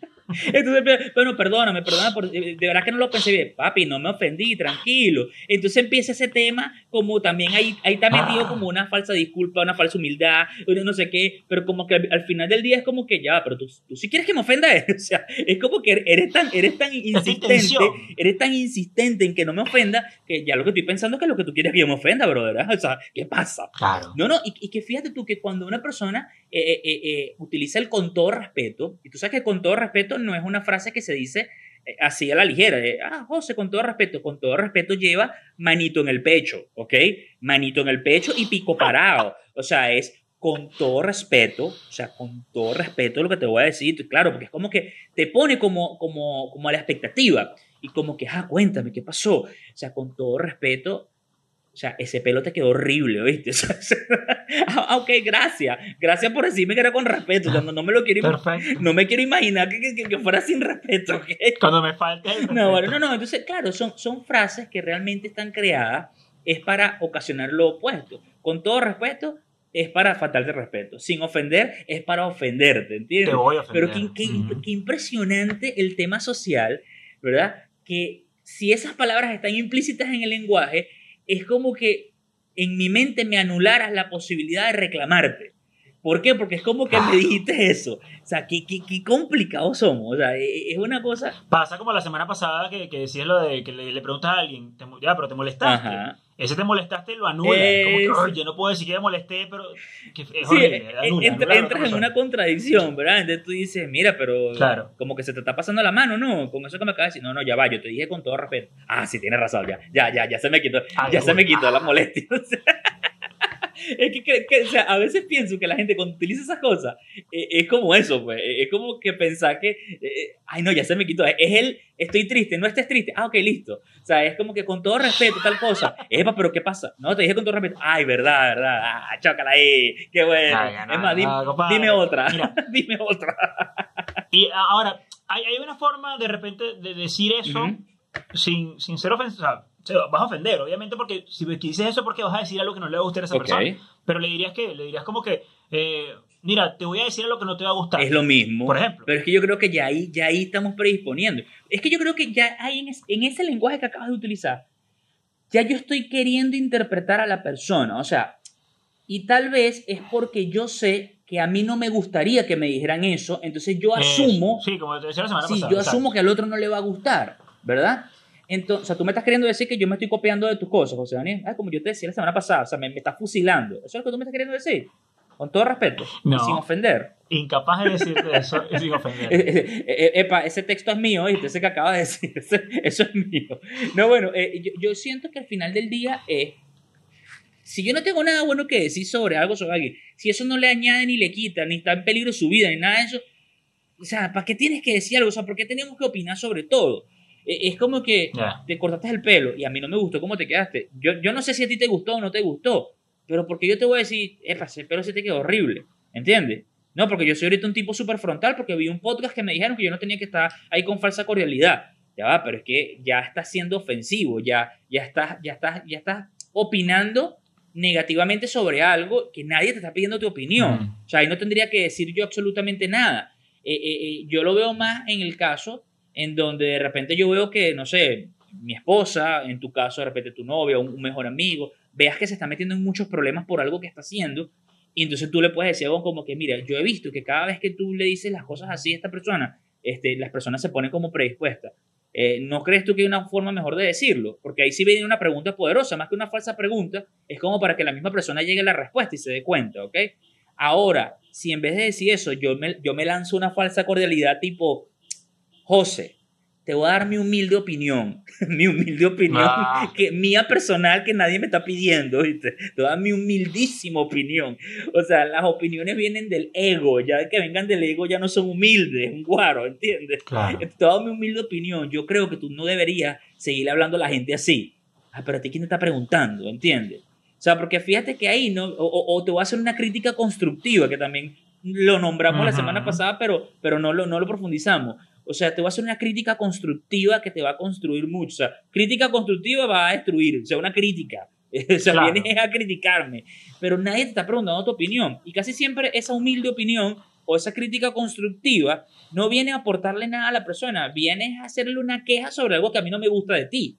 Entonces, bueno, perdóname, perdóname, por- de verdad que no lo pensé bien. Papi, no me ofendí, tranquilo. Entonces empieza ese tema, como también ahí, ahí está metido como una falsa disculpa, una falsa humildad, una no sé qué, pero como que al, al final del día es como que ya, pero tú, tú sí quieres que me ofenda, o sea, es como que eres tan, eres tan insistente, eres tan insistente en que no me ofenda, que ya lo que estoy pensando es que lo que tú quieres es que yo me ofenda, brother. ¿ah? O sea, ¿qué pasa?
Claro.
No, no, y, y que fíjate tú que cuando una persona eh, eh, eh, eh, utiliza el con todo respeto, y tú sabes que con todo respeto no es una frase que se dice eh, así a la ligera, de, ah, José, con todo respeto, con todo respeto lleva manito en el pecho, ¿ok? Manito en el pecho y pico parado, o sea, es con todo respeto, o sea, con todo respeto lo que te voy a decir, claro, porque es como que te pone como, como, como a la expectativa, y como que, ah, cuéntame, ¿qué pasó? O sea, con todo respeto, o sea, ese pelo te quedó horrible, ¿oíste? O sea, ah, ok, gracias. Gracias por decirme que era con respeto. O sea, no, no me lo quiero
Perfecto.
no me quiero imaginar que, que- que fuera sin respeto, ¿ok?
Cuando me falte.
No, bueno, no, no. Entonces, claro, son, son frases que realmente están creadas es para ocasionar lo opuesto. Con todo respeto, es para faltarte respeto. Sin ofender, es para ofenderte, ¿entiendes?
Te voy a ofender.
Pero qué, qué- qué impresionante el tema social, ¿verdad? Que si esas palabras están implícitas en el lenguaje, es como que en mi mente me anularas la posibilidad de reclamarte. ¿Por qué? Porque es como que me dijiste eso. O sea, qué, qué, qué complicados somos. O sea, e- es una cosa...
Pasa como la semana pasada que, que decías lo de que le, le preguntas a alguien, te ya, pero te molestaste.
Ajá.
Ese te molestaste lo anula. Como que,
Es-
"Ay, yo no puedo decir que me molesté, pero que es
Sí,
horrible.
eh,
anula, anula
entras en una contradicción, ¿verdad? Entonces tú dices, mira, pero
Claro.
como que se te está pasando la mano, ¿no? Con eso que me acabas de decir, no, no, ya va, yo te dije con todo respeto. Ah, sí, tienes razón, ya, ya, ya, ya se me quitó,
Ah,
ya se me quitó la molestia. Es que, que- que, o sea, a veces pienso que la gente cuando utiliza esas cosas eh, es como eso, pues. Es como que pensar que, eh, ay, no, ya se me quitó. Es el, estoy triste, no estés triste. Ah, ok, listo. O sea, es como que con todo respeto, tal cosa. Epa, pero ¿qué pasa? No, te dije con todo respeto. Ay, verdad, verdad. Ah, chócala ahí. Qué bueno.
Ay, no,
es más, di-
no,
dime otra.
Mira.
dime otra.
Y ahora, hay, hay una forma de repente de decir eso
Ujú.
Sin, sin ser ofensivo. O sea, se- vas a ofender, obviamente, porque si dices eso, porque vas a decir algo que no le va a gustar a esa persona. Pero le dirías que, le dirías como que, eh, mira, te voy a decir algo que no te va a gustar.
Es lo mismo.
Por ejemplo.
Pero es que yo creo que ya ahí, ya ahí estamos predisponiendo. Es que yo creo que ya hay en, es- en ese lenguaje que acabas de utilizar, ya yo estoy queriendo interpretar a la persona. O sea, y tal vez es porque yo sé que a mí no me gustaría que me dijeran eso, entonces yo asumo,
Sí, como te decía la semana
sí,
pasada.
yo asumo que al otro no le va a gustar, ¿verdad? Entonces, o sea, tú me estás queriendo decir que yo me estoy copiando de tus cosas, José Daniel. Ah, como yo te decía la semana pasada, o sea, me, me estás fusilando. ¿Eso es lo que tú me estás queriendo decir? Con todo respeto
No.
sin ofender.
Incapaz de decirte eso sin ofender.
Eh, eh, eh, Epa, ese texto es mío, ¿oíste? Ese que acaba de decir, ese- eso es mío. No, bueno, eh, yo, yo siento que al final del día, eh, si yo no tengo nada bueno que decir sobre algo, sobre alguien, si eso no le añade ni le quita, ni está en peligro su vida, ni nada de eso, o sea, ¿para qué tienes que decir algo? O sea, ¿por qué tenemos que opinar sobre todo? Eh, es como que te cortaste el pelo y a mí no me gustó cómo te quedaste. Yo, yo no sé si a ti te gustó o no te gustó, pero porque yo te voy a decir, epa, ese pelo se te quedó horrible, ¿entiendes? No, porque yo soy ahorita un tipo súper frontal porque vi un podcast que me dijeron que yo no tenía que estar ahí con falsa cordialidad. Ya va, pero es que ya estás siendo ofensivo, ya, ya, estás, ya, estás, ya estás opinando negativamente sobre algo que nadie te está pidiendo tu opinión.
Mm.
O sea, ahí no tendría que decir yo absolutamente nada. Eh, eh, eh, yo lo veo más en el caso en donde de repente yo veo que, no sé, mi esposa, en tu caso de repente tu novia, un, un mejor amigo, veas que se está metiendo en muchos problemas por algo que está haciendo, y entonces tú le puedes decir algo como que, mira, yo he visto que cada vez que tú le dices las cosas así a esta persona, este, las personas se ponen como predispuestas. Eh, ¿No crees tú que hay una forma mejor de decirlo? Porque ahí sí viene una pregunta poderosa, más que una falsa pregunta, es como para que la misma persona llegue a la respuesta y se dé cuenta, ¿ok? Ahora, si en vez de decir eso, yo me, yo me lanzo una falsa cordialidad tipo, José, te voy a dar mi humilde opinión, mi humilde opinión,
Ah.
que mía personal que nadie me está pidiendo, ¿viste? Te voy a dar mi humildísima opinión. O sea, las opiniones vienen del ego, ya que vengan del ego ya no son humildes, un guaro, ¿entiendes?
Claro.
Te voy a dar mi humilde opinión, yo creo que tú no deberías seguir hablando a la gente así. Ah, pero a ti quién te está preguntando, ¿entiendes? O sea, porque fíjate que ahí no, o, te voy a hacer una crítica constructiva, que también lo nombramos la semana pasada, pero, pero no, lo, no lo profundizamos. O sea, te voy a hacer una crítica constructiva que te va a construir mucho. O sea, crítica constructiva va a destruir. O sea, una crítica. O sea, vienes a criticarme. Pero nadie te está preguntando tu opinión. Y casi siempre esa humilde opinión o esa crítica constructiva no viene a aportarle nada a la persona. Viene a hacerle una queja sobre algo que a mí no me gusta de ti.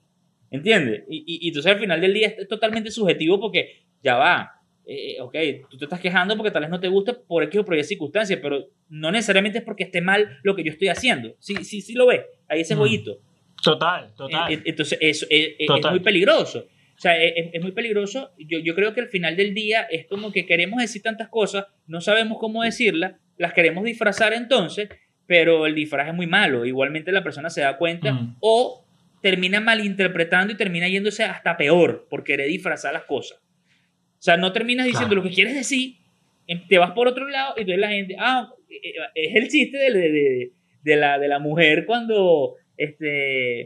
¿Entiendes? Y, y, entonces al final del día es totalmente subjetivo porque ya va. Eh, ok, tú te estás quejando porque tal vez no te gusta por X o por Y circunstancias, pero no necesariamente es porque esté mal lo que yo estoy haciendo. Sí, sí, sí lo ves. Ahí ese mm. jueguito.
Total, total.
Eh, entonces eso es, muy peligroso. O sea, es, es, muy peligroso. Yo, yo creo que al final del día es como que queremos decir tantas cosas, no sabemos cómo decirlas, las queremos disfrazar entonces, pero el disfraz es muy malo. Igualmente la persona se da cuenta mm. o termina malinterpretando y termina yéndose hasta peor por querer disfrazar las cosas. O sea, no terminas diciendo lo que quieres decir, em, te vas por otro lado y entonces la gente, ah, eh, eh, es el chiste de, de, la, de la mujer cuando, este,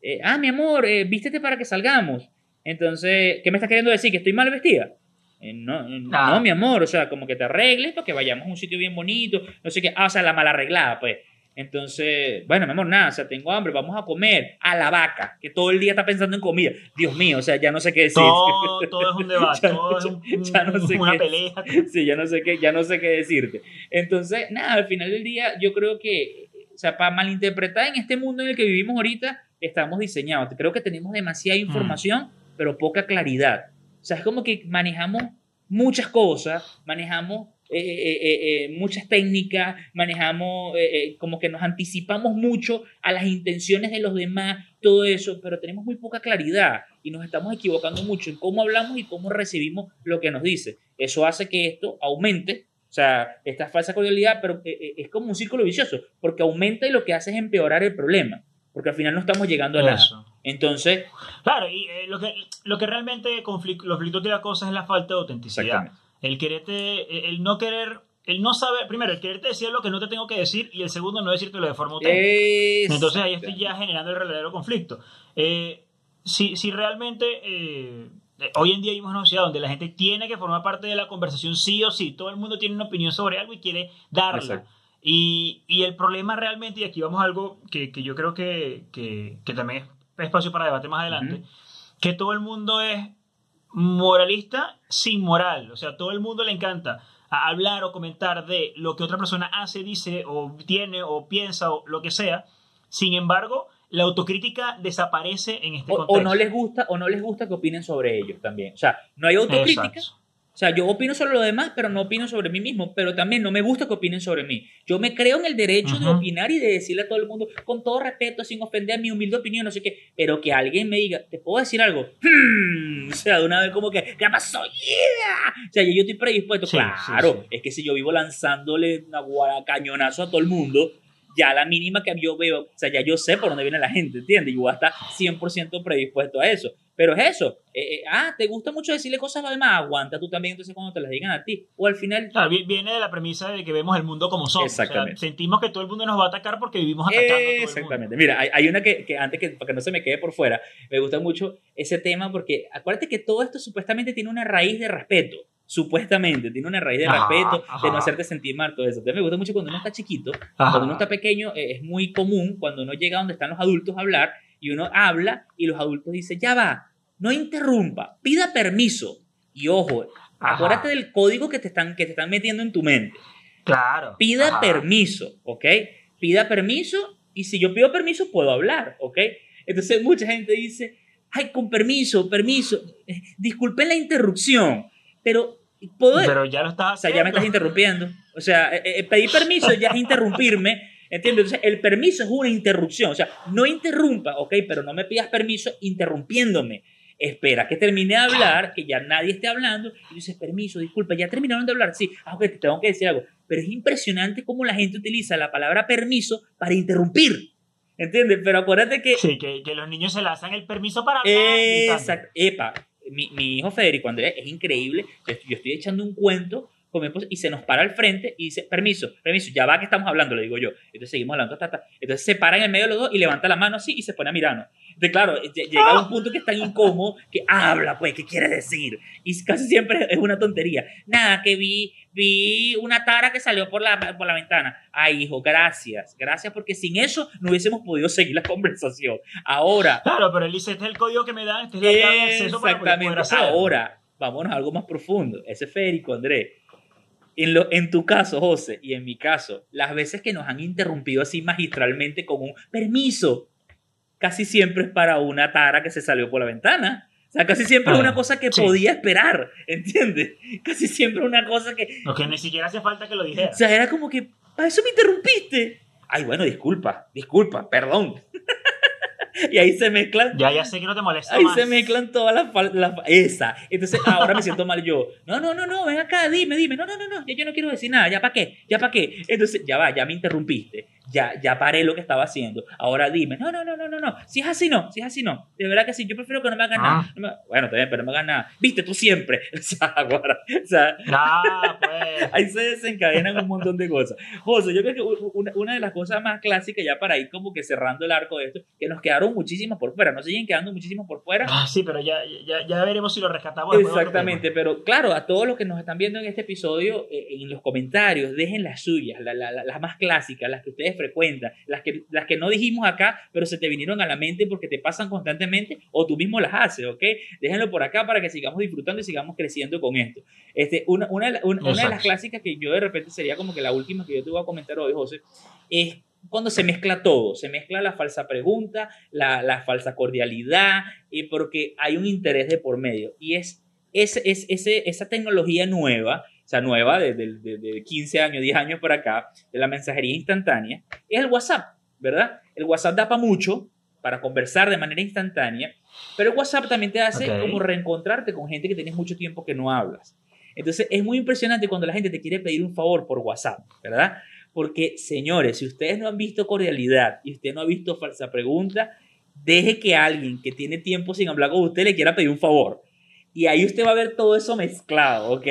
eh, ah, mi amor, vístete para que salgamos. Entonces, ¿qué me estás queriendo decir? ¿Que estoy mal vestida? no, no, mi amor, o sea, como que te arregles para que vayamos a un sitio bien bonito, no sé qué, ah, o sea, la mal arreglada, pues. Entonces, bueno, mi amor, nada, o sea, tengo hambre, vamos a comer a la vaca, que todo el día está pensando en comida. Dios mío, o sea, ya no sé qué decir.
Todo, todo es un debate, todo es una pelea.
Sí, ya no sé qué, ya no sé qué decirte. Entonces, nada, al final del día, yo creo que, o sea, para malinterpretar en este mundo en el que vivimos ahorita, estamos diseñados. Creo que tenemos demasiada mm. información, pero poca claridad. O sea, es como que manejamos muchas cosas, manejamos eh, eh, eh, muchas técnicas, manejamos como que nos anticipamos mucho a las intenciones de los demás, todo eso, pero tenemos muy poca claridad y nos estamos equivocando mucho en cómo hablamos y cómo recibimos lo que nos dice. Eso hace que esto aumente, o sea, esta falsa cordialidad, pero es como un círculo vicioso, porque aumenta y lo que hace es empeorar el problema, porque al final no estamos llegando a nada. Entonces...
Claro, y lo, que, lo que realmente conflicto, los conflictos de la cosa es la falta de autenticidad. El quererte, el no querer, el no saber, primero, el quererte decir lo que no te tengo que decir y el segundo, no decírtelo de forma auténtica. Entonces ahí estoy ya generando el verdadero conflicto. Eh, si, si realmente eh, hoy en día hay una sociedad donde la gente tiene que formar parte de la conversación sí o sí, todo el mundo tiene una opinión sobre algo y quiere darla. Y, y, el problema realmente, y aquí vamos a algo que, que yo creo que, que, que, también es espacio para debate más adelante, que todo el mundo es moralista sin moral. O sea, todo el mundo le encanta hablar o comentar de lo que otra persona hace, dice o tiene o piensa o lo que sea. Sin embargo, la autocrítica desaparece en este contexto.
O no les gusta o no les gusta que opinen sobre ellos también. O sea, no hay autocrítica. O sea, yo opino sobre lo demás, pero no opino sobre mí mismo. Pero también no me gusta que opinen sobre mí. Yo me creo en el derecho de opinar y de decirle a todo el mundo, con todo respeto, sin ofender a mi humilde opinión, no sé qué. Pero que alguien me diga, ¿te puedo decir algo? Hmm", o sea, de una vez como que, ¿qué pasó? O sea, yo estoy predispuesto. claro, es que si yo vivo lanzándole una cañonazo a todo el mundo, ya la mínima que yo veo, o sea, ya yo sé por dónde viene la gente, ¿entiendes? Yo voy a estar 100% predispuesto a eso. Pero es eso. Eh, eh, ah, ¿te gusta mucho decirle cosas a los demás? Aguanta tú también entonces cuando te las digan a ti. O al final...
Claro, viene de la premisa de que vemos el mundo como somos. Exactamente. sentimos que todo el mundo nos va a atacar porque vivimos atacando a todo el
Exactamente. Mira, hay, una que, que, antes que, para que no se me quede por fuera, me gusta mucho ese tema porque acuérdate que todo esto supuestamente tiene una raíz de respeto supuestamente tiene una raíz de respeto, de no hacerte sentir mal, todo eso. Entonces me gusta mucho cuando uno está chiquito, cuando uno está pequeño, eh, es muy común cuando uno llega donde están los adultos a hablar y uno habla y los adultos dicen, ya va, no interrumpa, pida permiso. Y ojo, acuérdate del código que te, están, que te están metiendo en tu mente.
Claro.
Pida permiso, ¿ok? Pida permiso y si yo pido permiso puedo hablar, ¿ok? Entonces mucha gente dice, ay, con permiso, permiso, eh, disculpen la interrupción, pero
pero ya lo estás
O sea, ya me estás interrumpiendo. O sea, eh, eh, pedir permiso ya es interrumpirme. ¿Entiendes? Entonces, el permiso es una interrupción. O sea, no interrumpa, ok, pero no me pidas permiso interrumpiéndome. Espera que termine de hablar, que ya nadie esté hablando, y dices, permiso, disculpa, ya terminaron de hablar. Sí, ah, ok, te tengo que decir algo. Pero es impresionante cómo la gente utiliza la palabra permiso para interrumpir. ¿Entiendes? Pero acuérdate que.
Sí, que, que los niños se lanzan el permiso para.
Exacto. Epa, mi, mi, hijo Federico Andrés es increíble. Yo estoy, echando un cuento y se nos para al frente y dice, permiso, permiso, ya va que estamos hablando, le digo yo. Entonces seguimos hablando, entonces se para en el medio de los dos y levanta la mano así y se pone a mirarnos. Entonces, claro, llega a un punto que es tan incómodo que habla, pues, ¿qué quiere decir? Y casi siempre es una tontería. Nada, que vi, vi una tara que salió por la, por la ventana. Ay, hijo, gracias, gracias, porque sin eso no hubiésemos podido seguir la conversación. Ahora.
Claro, pero él dice, este es el código que me da, este es
el acceso Exactamente. Ahora, vámonos a algo más profundo. Ese Federico, Andrés en, lo, en tu caso, José, y en mi caso, las veces que nos han interrumpido así magistralmente con un permiso, casi siempre es para una tara que se salió por la ventana. O sea, casi siempre es una ah, cosa que podía esperar, ¿entiendes? Casi siempre una cosa que...
No, que ni siquiera hace falta que lo dijera.
O sea, era como que, para eso me interrumpiste. Ay, bueno, disculpa, disculpa, perdón. y ahí se mezclan.
Ya, ya sé que no te molesta.
Ahí se mezclan todas las, Esa. Entonces ahora me siento mal yo. No, no, no, no, ven acá, dime, dime. No, no, no, no, ya yo no quiero decir nada. ¿Ya para qué? ¿Ya para qué? Entonces, ya va, ya me interrumpiste ya, ya paré lo que estaba haciendo. Ahora dime, no, no, no, no, no, no. Si es así, no, si es así, no. De verdad que sí, yo prefiero que no me hagan nada. Ah. bueno, también, pero no me hagan nada. Viste, tú siempre. O sea,
ah, pues.
ahí se desencadenan un montón de cosas. José, yo creo que una, una, de las cosas más clásicas, ya para ir como que cerrando el arco de esto, que nos quedaron muchísimas por fuera, nos siguen quedando muchísimos por fuera.
Ah, sí, pero ya, ya, ya veremos si lo rescatamos.
Exactamente, pero claro, a todos los que nos están viendo en este episodio, eh, en los comentarios, dejen las suyas, las más clásicas, las que ustedes frecuentan, las que, las que no dijimos acá, pero se te vinieron a la mente porque te pasan constantemente o tú mismo las haces, ¿ok? Déjenlo por acá para que sigamos disfrutando y sigamos creciendo con esto. Este, una, una, una, de las clásicas que yo de repente sería como que la última que yo te voy a comentar hoy, José, es cuando se mezcla todo, se mezcla la falsa pregunta, la, la falsa cordialidad, y porque hay un interés de por medio. Y es, es, es, esa tecnología nueva o sea, nueva, de, de, de, 15 años, 10 años por acá, de la mensajería instantánea, es el WhatsApp, ¿verdad? El WhatsApp da para mucho, para conversar de manera instantánea, pero el WhatsApp también te hace como reencontrarte con gente que tienes mucho tiempo que no hablas. Entonces, es muy impresionante cuando la gente te quiere pedir un favor por WhatsApp, ¿verdad? Porque, señores, si ustedes no han visto cordialidad y usted no ha visto falsa pregunta, deje que alguien que tiene tiempo sin hablar con usted le quiera pedir un favor. Y ahí usted va a ver todo eso mezclado, ¿ok?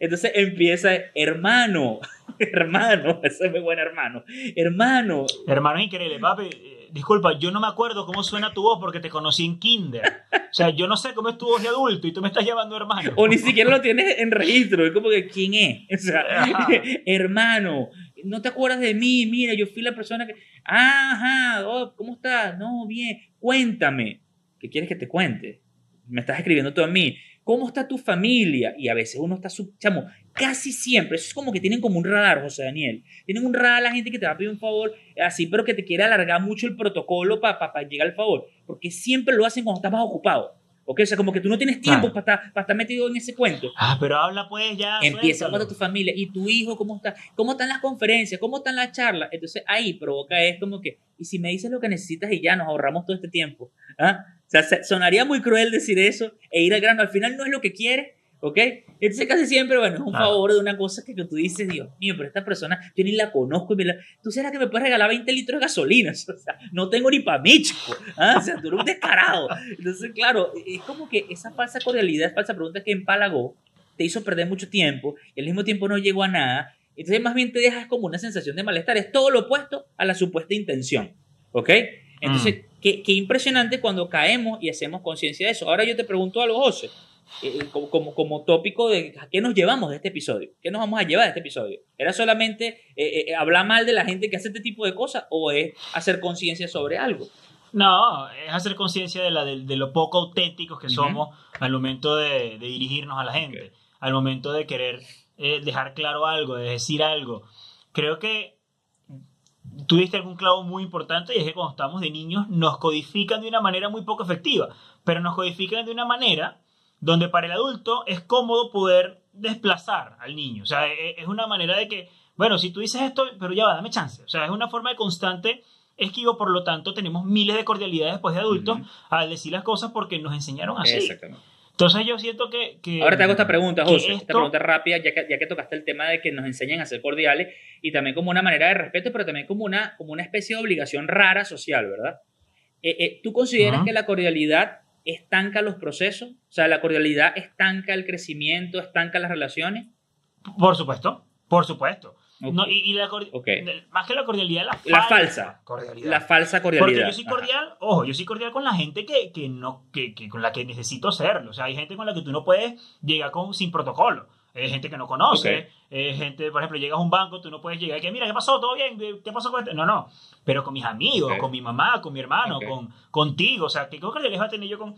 Entonces empieza, hermano, hermano, ese es muy buen hermano, hermano.
Hermano increíble, papi. Eh, disculpa, yo no me acuerdo cómo suena tu voz porque te conocí en kinder. O sea, yo no sé cómo es tu voz de adulto y tú me estás llamando hermano.
O ni siquiera lo tienes en registro. Es como que, ¿quién es? O sea, hermano, no te acuerdas de mí. Mira, yo fui la persona que... Ajá, oh, ¿cómo estás? No, bien. Cuéntame. ¿Qué quieres que te cuente? me estás escribiendo tú a mí, ¿cómo está tu familia? Y a veces uno está, chamo, casi siempre, eso es como que tienen como un radar, José Daniel, tienen un radar la gente que te va a pedir un favor así, pero que te quiere alargar mucho el protocolo para pa, llegar al favor, porque siempre lo hacen cuando estás más ocupado. ¿Ok? O sea, como que tú no tienes tiempo para, estar, para estar metido en ese cuento.
Ah, pero habla pues ya.
Empieza con tu familia y tu hijo, ¿cómo está? ¿Cómo están las conferencias? ¿Cómo están las charlas? Entonces ahí provoca es como que, y si me dices lo que necesitas y ya nos ahorramos todo este tiempo. ¿ah? O sea, sonaría muy cruel decir eso e ir al grano. Al final no es lo que quiere, ¿ok? Entonces casi siempre, bueno, es un favor de una cosa que, que, tú dices, Dios mío, pero esta persona yo ni la conozco. Y Tú serás que me puedes regalar 20 litros de gasolina. O sea, no tengo ni para mí, chico. ¿ah? O sea, tú eres un descarado. Entonces, claro, es como que esa falsa cordialidad, falsa pregunta que empalagó, te hizo perder mucho tiempo y al mismo tiempo no llegó a nada. Entonces, más bien te dejas como una sensación de malestar. Es todo lo opuesto a la supuesta intención. ¿Ok? Entonces, mm. qué, qué, impresionante cuando caemos y hacemos conciencia de eso. Ahora yo te pregunto algo, José, eh, eh, como, como, como, tópico de a qué nos llevamos de este episodio. ¿Qué nos vamos a llevar de este episodio? ¿Era solamente eh, hablar mal de la gente que hace este tipo de cosas o es hacer conciencia sobre algo?
No, es hacer conciencia de, la, de, lo poco auténticos que somos al momento de, de, dirigirnos a la gente, al momento de querer dejar claro algo, de decir algo. Creo que tú diste algún clavo muy importante y es que cuando estamos de niños nos codifican de una manera muy poco efectiva, pero nos codifican de una manera donde para el adulto es cómodo poder desplazar al niño. O sea, e, es una manera de que, bueno, si tú dices esto, pero ya va, dame chance. O sea, es una forma de constante esquivo, por lo tanto tenemos miles de cordialidades después de adultos al decir las cosas porque nos enseñaron así. Exactamente. Entonces yo siento que,
Ahora te hago esta pregunta, José, esta pregunta rápida, ya que, ya que tocaste el tema de que nos enseñan a ser cordiales y también como una manera de respeto, pero también como una, como una especie de obligación rara social, ¿verdad? Eh, eh, ¿Tú consideras que la cordialidad estanca los procesos? O sea, ¿la cordialidad estanca el crecimiento, estanca las relaciones?
Por supuesto, por supuesto. No, y, la más que la cordialidad, la,
la falsa.
Cordialidad.
La falsa cordialidad.
Porque yo soy cordial, ojo, yo soy cordial con la gente que, que no, que, que, con la que necesito serlo. O sea, hay gente con la que tú no puedes llegar con, sin protocolo. Hay gente que no conoce, hay gente, por ejemplo, llegas a un banco, tú no puedes llegar y que, mira, ¿qué pasó? ¿Todo bien? ¿Qué pasó con este? No, no. Pero con mis amigos, con mi mamá, con mi hermano, con, contigo. O sea, ¿qué cordialidad va a tener yo con,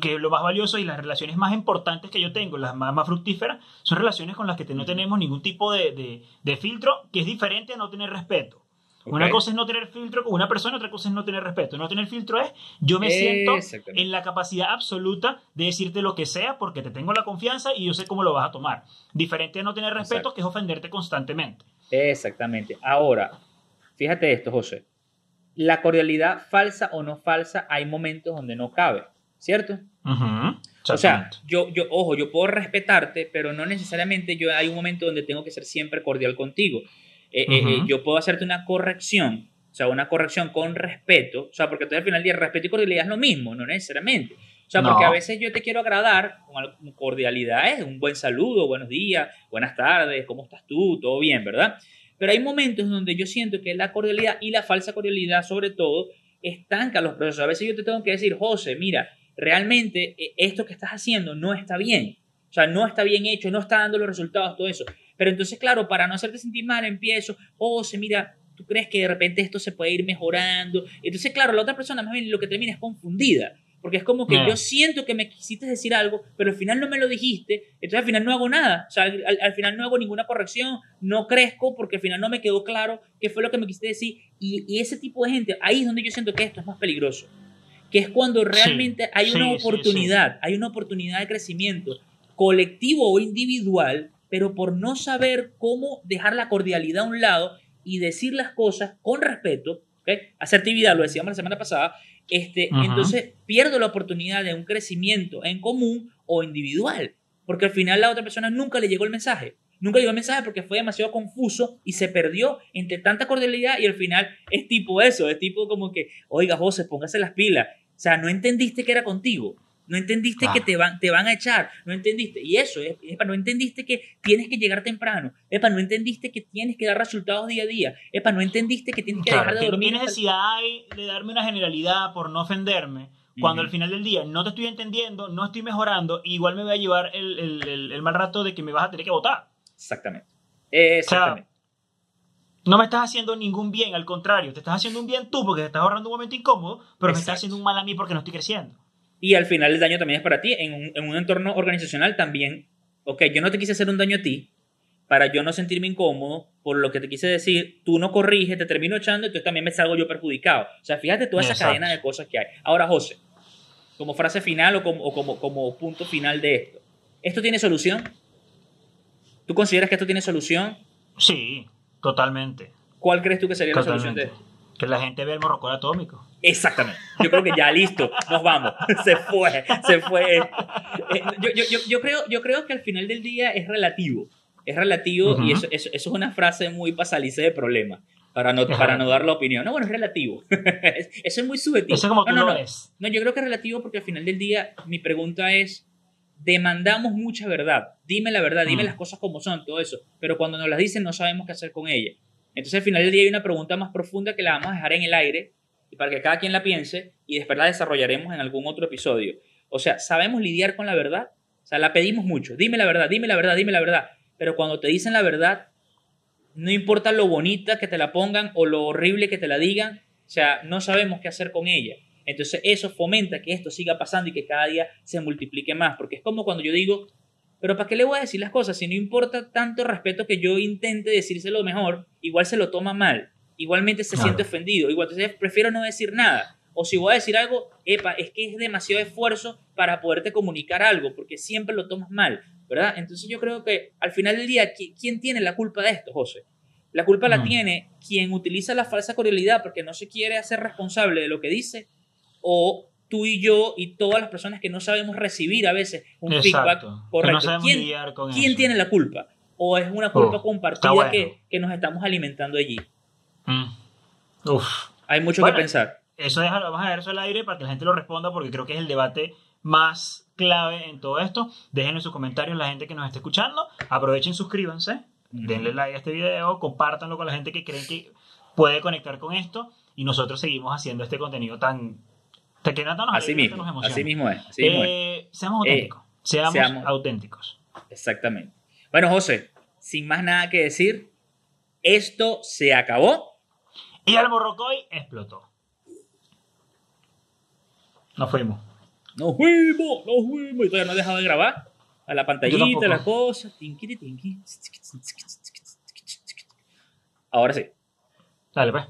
que lo más valioso y las relaciones más importantes que yo tengo, las más, más fructíferas, son relaciones con las que no tenemos ningún tipo de, de, filtro, que es diferente a no tener respeto. Una cosa es no tener filtro con una persona, otra cosa es no tener respeto. No tener filtro es yo me siento en la capacidad absoluta de decirte lo que sea porque te tengo la confianza y yo sé cómo lo vas a tomar. Diferente a no tener respeto, que es ofenderte constantemente.
Exactamente. Ahora, fíjate esto, José. La cordialidad falsa o no falsa, hay momentos donde no cabe. ¿cierto? O sea, yo, yo, ojo, yo puedo respetarte, pero no necesariamente yo hay un momento donde tengo que ser siempre cordial contigo. Eh, eh, eh, yo puedo hacerte una corrección, o sea, una corrección con respeto, o sea, porque tú al final del día respeto y cordialidad es lo mismo, no necesariamente. O sea, porque a veces yo te quiero agradar con cordialidad, es un buen saludo, buenos días, buenas tardes, ¿cómo estás tú? Todo bien, ¿verdad? Pero hay momentos donde yo siento que la cordialidad y la falsa cordialidad, sobre todo, estanca los procesos. A veces yo te tengo que decir, José, mira, realmente eh, esto que estás haciendo no está bien. O sea, no está bien hecho, no está dando los resultados, todo eso. Pero entonces, claro, para no hacerte sentir mal, empiezo, oh, se mira, tú crees que de repente esto se puede ir mejorando. Entonces, claro, la otra persona más bien lo que termina es confundida. Porque es como que yo siento que me quisiste decir algo, pero al final no me lo dijiste, entonces al final no hago nada. O sea, al, final no hago ninguna corrección, no crezco porque al final no me quedó claro qué fue lo que me quisiste decir. Y, y ese tipo de gente, ahí es donde yo siento que esto es más peligroso que es cuando realmente hay una oportunidad, hay una oportunidad de crecimiento colectivo o individual, pero por no saber cómo dejar la cordialidad a un lado y decir las cosas con respeto, ¿okay? asertividad, lo decíamos la semana pasada, este, entonces pierdo la oportunidad de un crecimiento en común o individual, porque al final la otra persona nunca le llegó el mensaje. Nunca llegó el mensaje porque fue demasiado confuso y se perdió entre tanta cordialidad y al final es tipo eso, es tipo como que, oiga José, póngase las pilas, o sea, no entendiste que era contigo. No entendiste que te van, te van a echar. No entendiste. Y eso, es, epa, no entendiste que tienes que llegar temprano. Epa, no entendiste que tienes que dar resultados día a día. Epa, no entendiste que tienes que dejar de dormir.
¿Qué necesidad hay de darme una generalidad por no ofenderme? Cuando al final del día no te estoy entendiendo, no estoy mejorando, igual me voy a llevar el, mal rato de que me vas a tener que votar.
Exactamente. Exactamente
no me estás haciendo ningún bien, al contrario, te estás haciendo un bien tú porque te estás ahorrando un momento incómodo, pero me estás haciendo un mal a mí porque no estoy creciendo.
Y al final el daño también es para ti. En un, en un, entorno organizacional también, ok, yo no te quise hacer un daño a ti para yo no sentirme incómodo por lo que te quise decir, tú no corriges, te termino echando y entonces también me salgo yo perjudicado. O sea, fíjate toda esa cadena de cosas que hay. Ahora, José, como frase final o como, como, como punto final de esto, ¿esto tiene solución? ¿Tú consideras que esto tiene solución?
Sí, Totalmente.
¿Cuál crees tú que sería la solución de esto?
Que la gente vea el morrocón atómico.
Exactamente. Yo creo que ya listo, nos vamos. Se fue, se fue. Eh, yo, creo, yo creo que al final del día es relativo. Es relativo y eso, es una frase muy pasalice de problema. Para no, para no dar la opinión. No, bueno, es relativo. eso es muy subjetivo.
Eso es como tú
no,
lo
No, yo creo que es relativo porque al final del día mi pregunta es, demandamos mucha verdad. Dime la verdad, dime mm. las cosas como son, todo eso. Pero cuando nos las dicen no sabemos qué hacer con ella. Entonces al final del día hay una pregunta más profunda que la vamos a dejar en el aire y para que cada quien la piense y después la desarrollaremos en algún otro episodio. O sea, ¿sabemos lidiar con la verdad? O sea, la pedimos mucho. Dime la verdad, dime la verdad, dime la verdad. Pero cuando te dicen la verdad, no importa lo bonita que te la pongan o lo horrible que te la digan, o sea, no sabemos qué hacer con ella. Entonces eso fomenta que esto siga pasando y que cada día se multiplique más, porque es como cuando yo digo, pero ¿para qué le voy a decir las cosas? Si no importa tanto respeto que yo intente decírselo mejor, igual se lo toma mal, igualmente se siente ofendido, igual entonces prefiero no decir nada. O si voy a decir algo, epa, es que es demasiado esfuerzo para poderte comunicar algo, porque siempre lo tomas mal, ¿verdad? Entonces yo creo que al final del día, ¿quién tiene la culpa de esto, José? La culpa la mm. tiene quien utiliza la falsa cordialidad porque no se quiere hacer responsable de lo que dice o tú y yo y todas las personas que no sabemos recibir a veces un feedback correcto. ¿Quién, tiene la culpa? ¿O es una culpa compartida que, nos estamos alimentando allí? Mm. Hay mucho que pensar.
eso déjalo, vamos a dejar eso al aire para que la gente lo responda porque creo que es el debate más clave en todo esto. Déjenme sus comentarios la gente que nos esté escuchando. Aprovechen, suscríbanse, denle like a este video, compártanlo con la gente que creen que puede conectar con esto y nosotros seguimos haciendo este contenido tan... Que no tan
así, mismo,
nos
así mismo es. Así mismo es.
Eh, seamos auténticos. seamos, seamos auténticos.
Exactamente. Bueno, José, sin más nada que decir, esto se acabó.
Y el morrocoy explotó. Nos fuimos.
Nos fuimos, nos fuimos. Y todavía no he dejado de grabar. A la pantallita, las cosas. Ahora sí.
Dale, pues.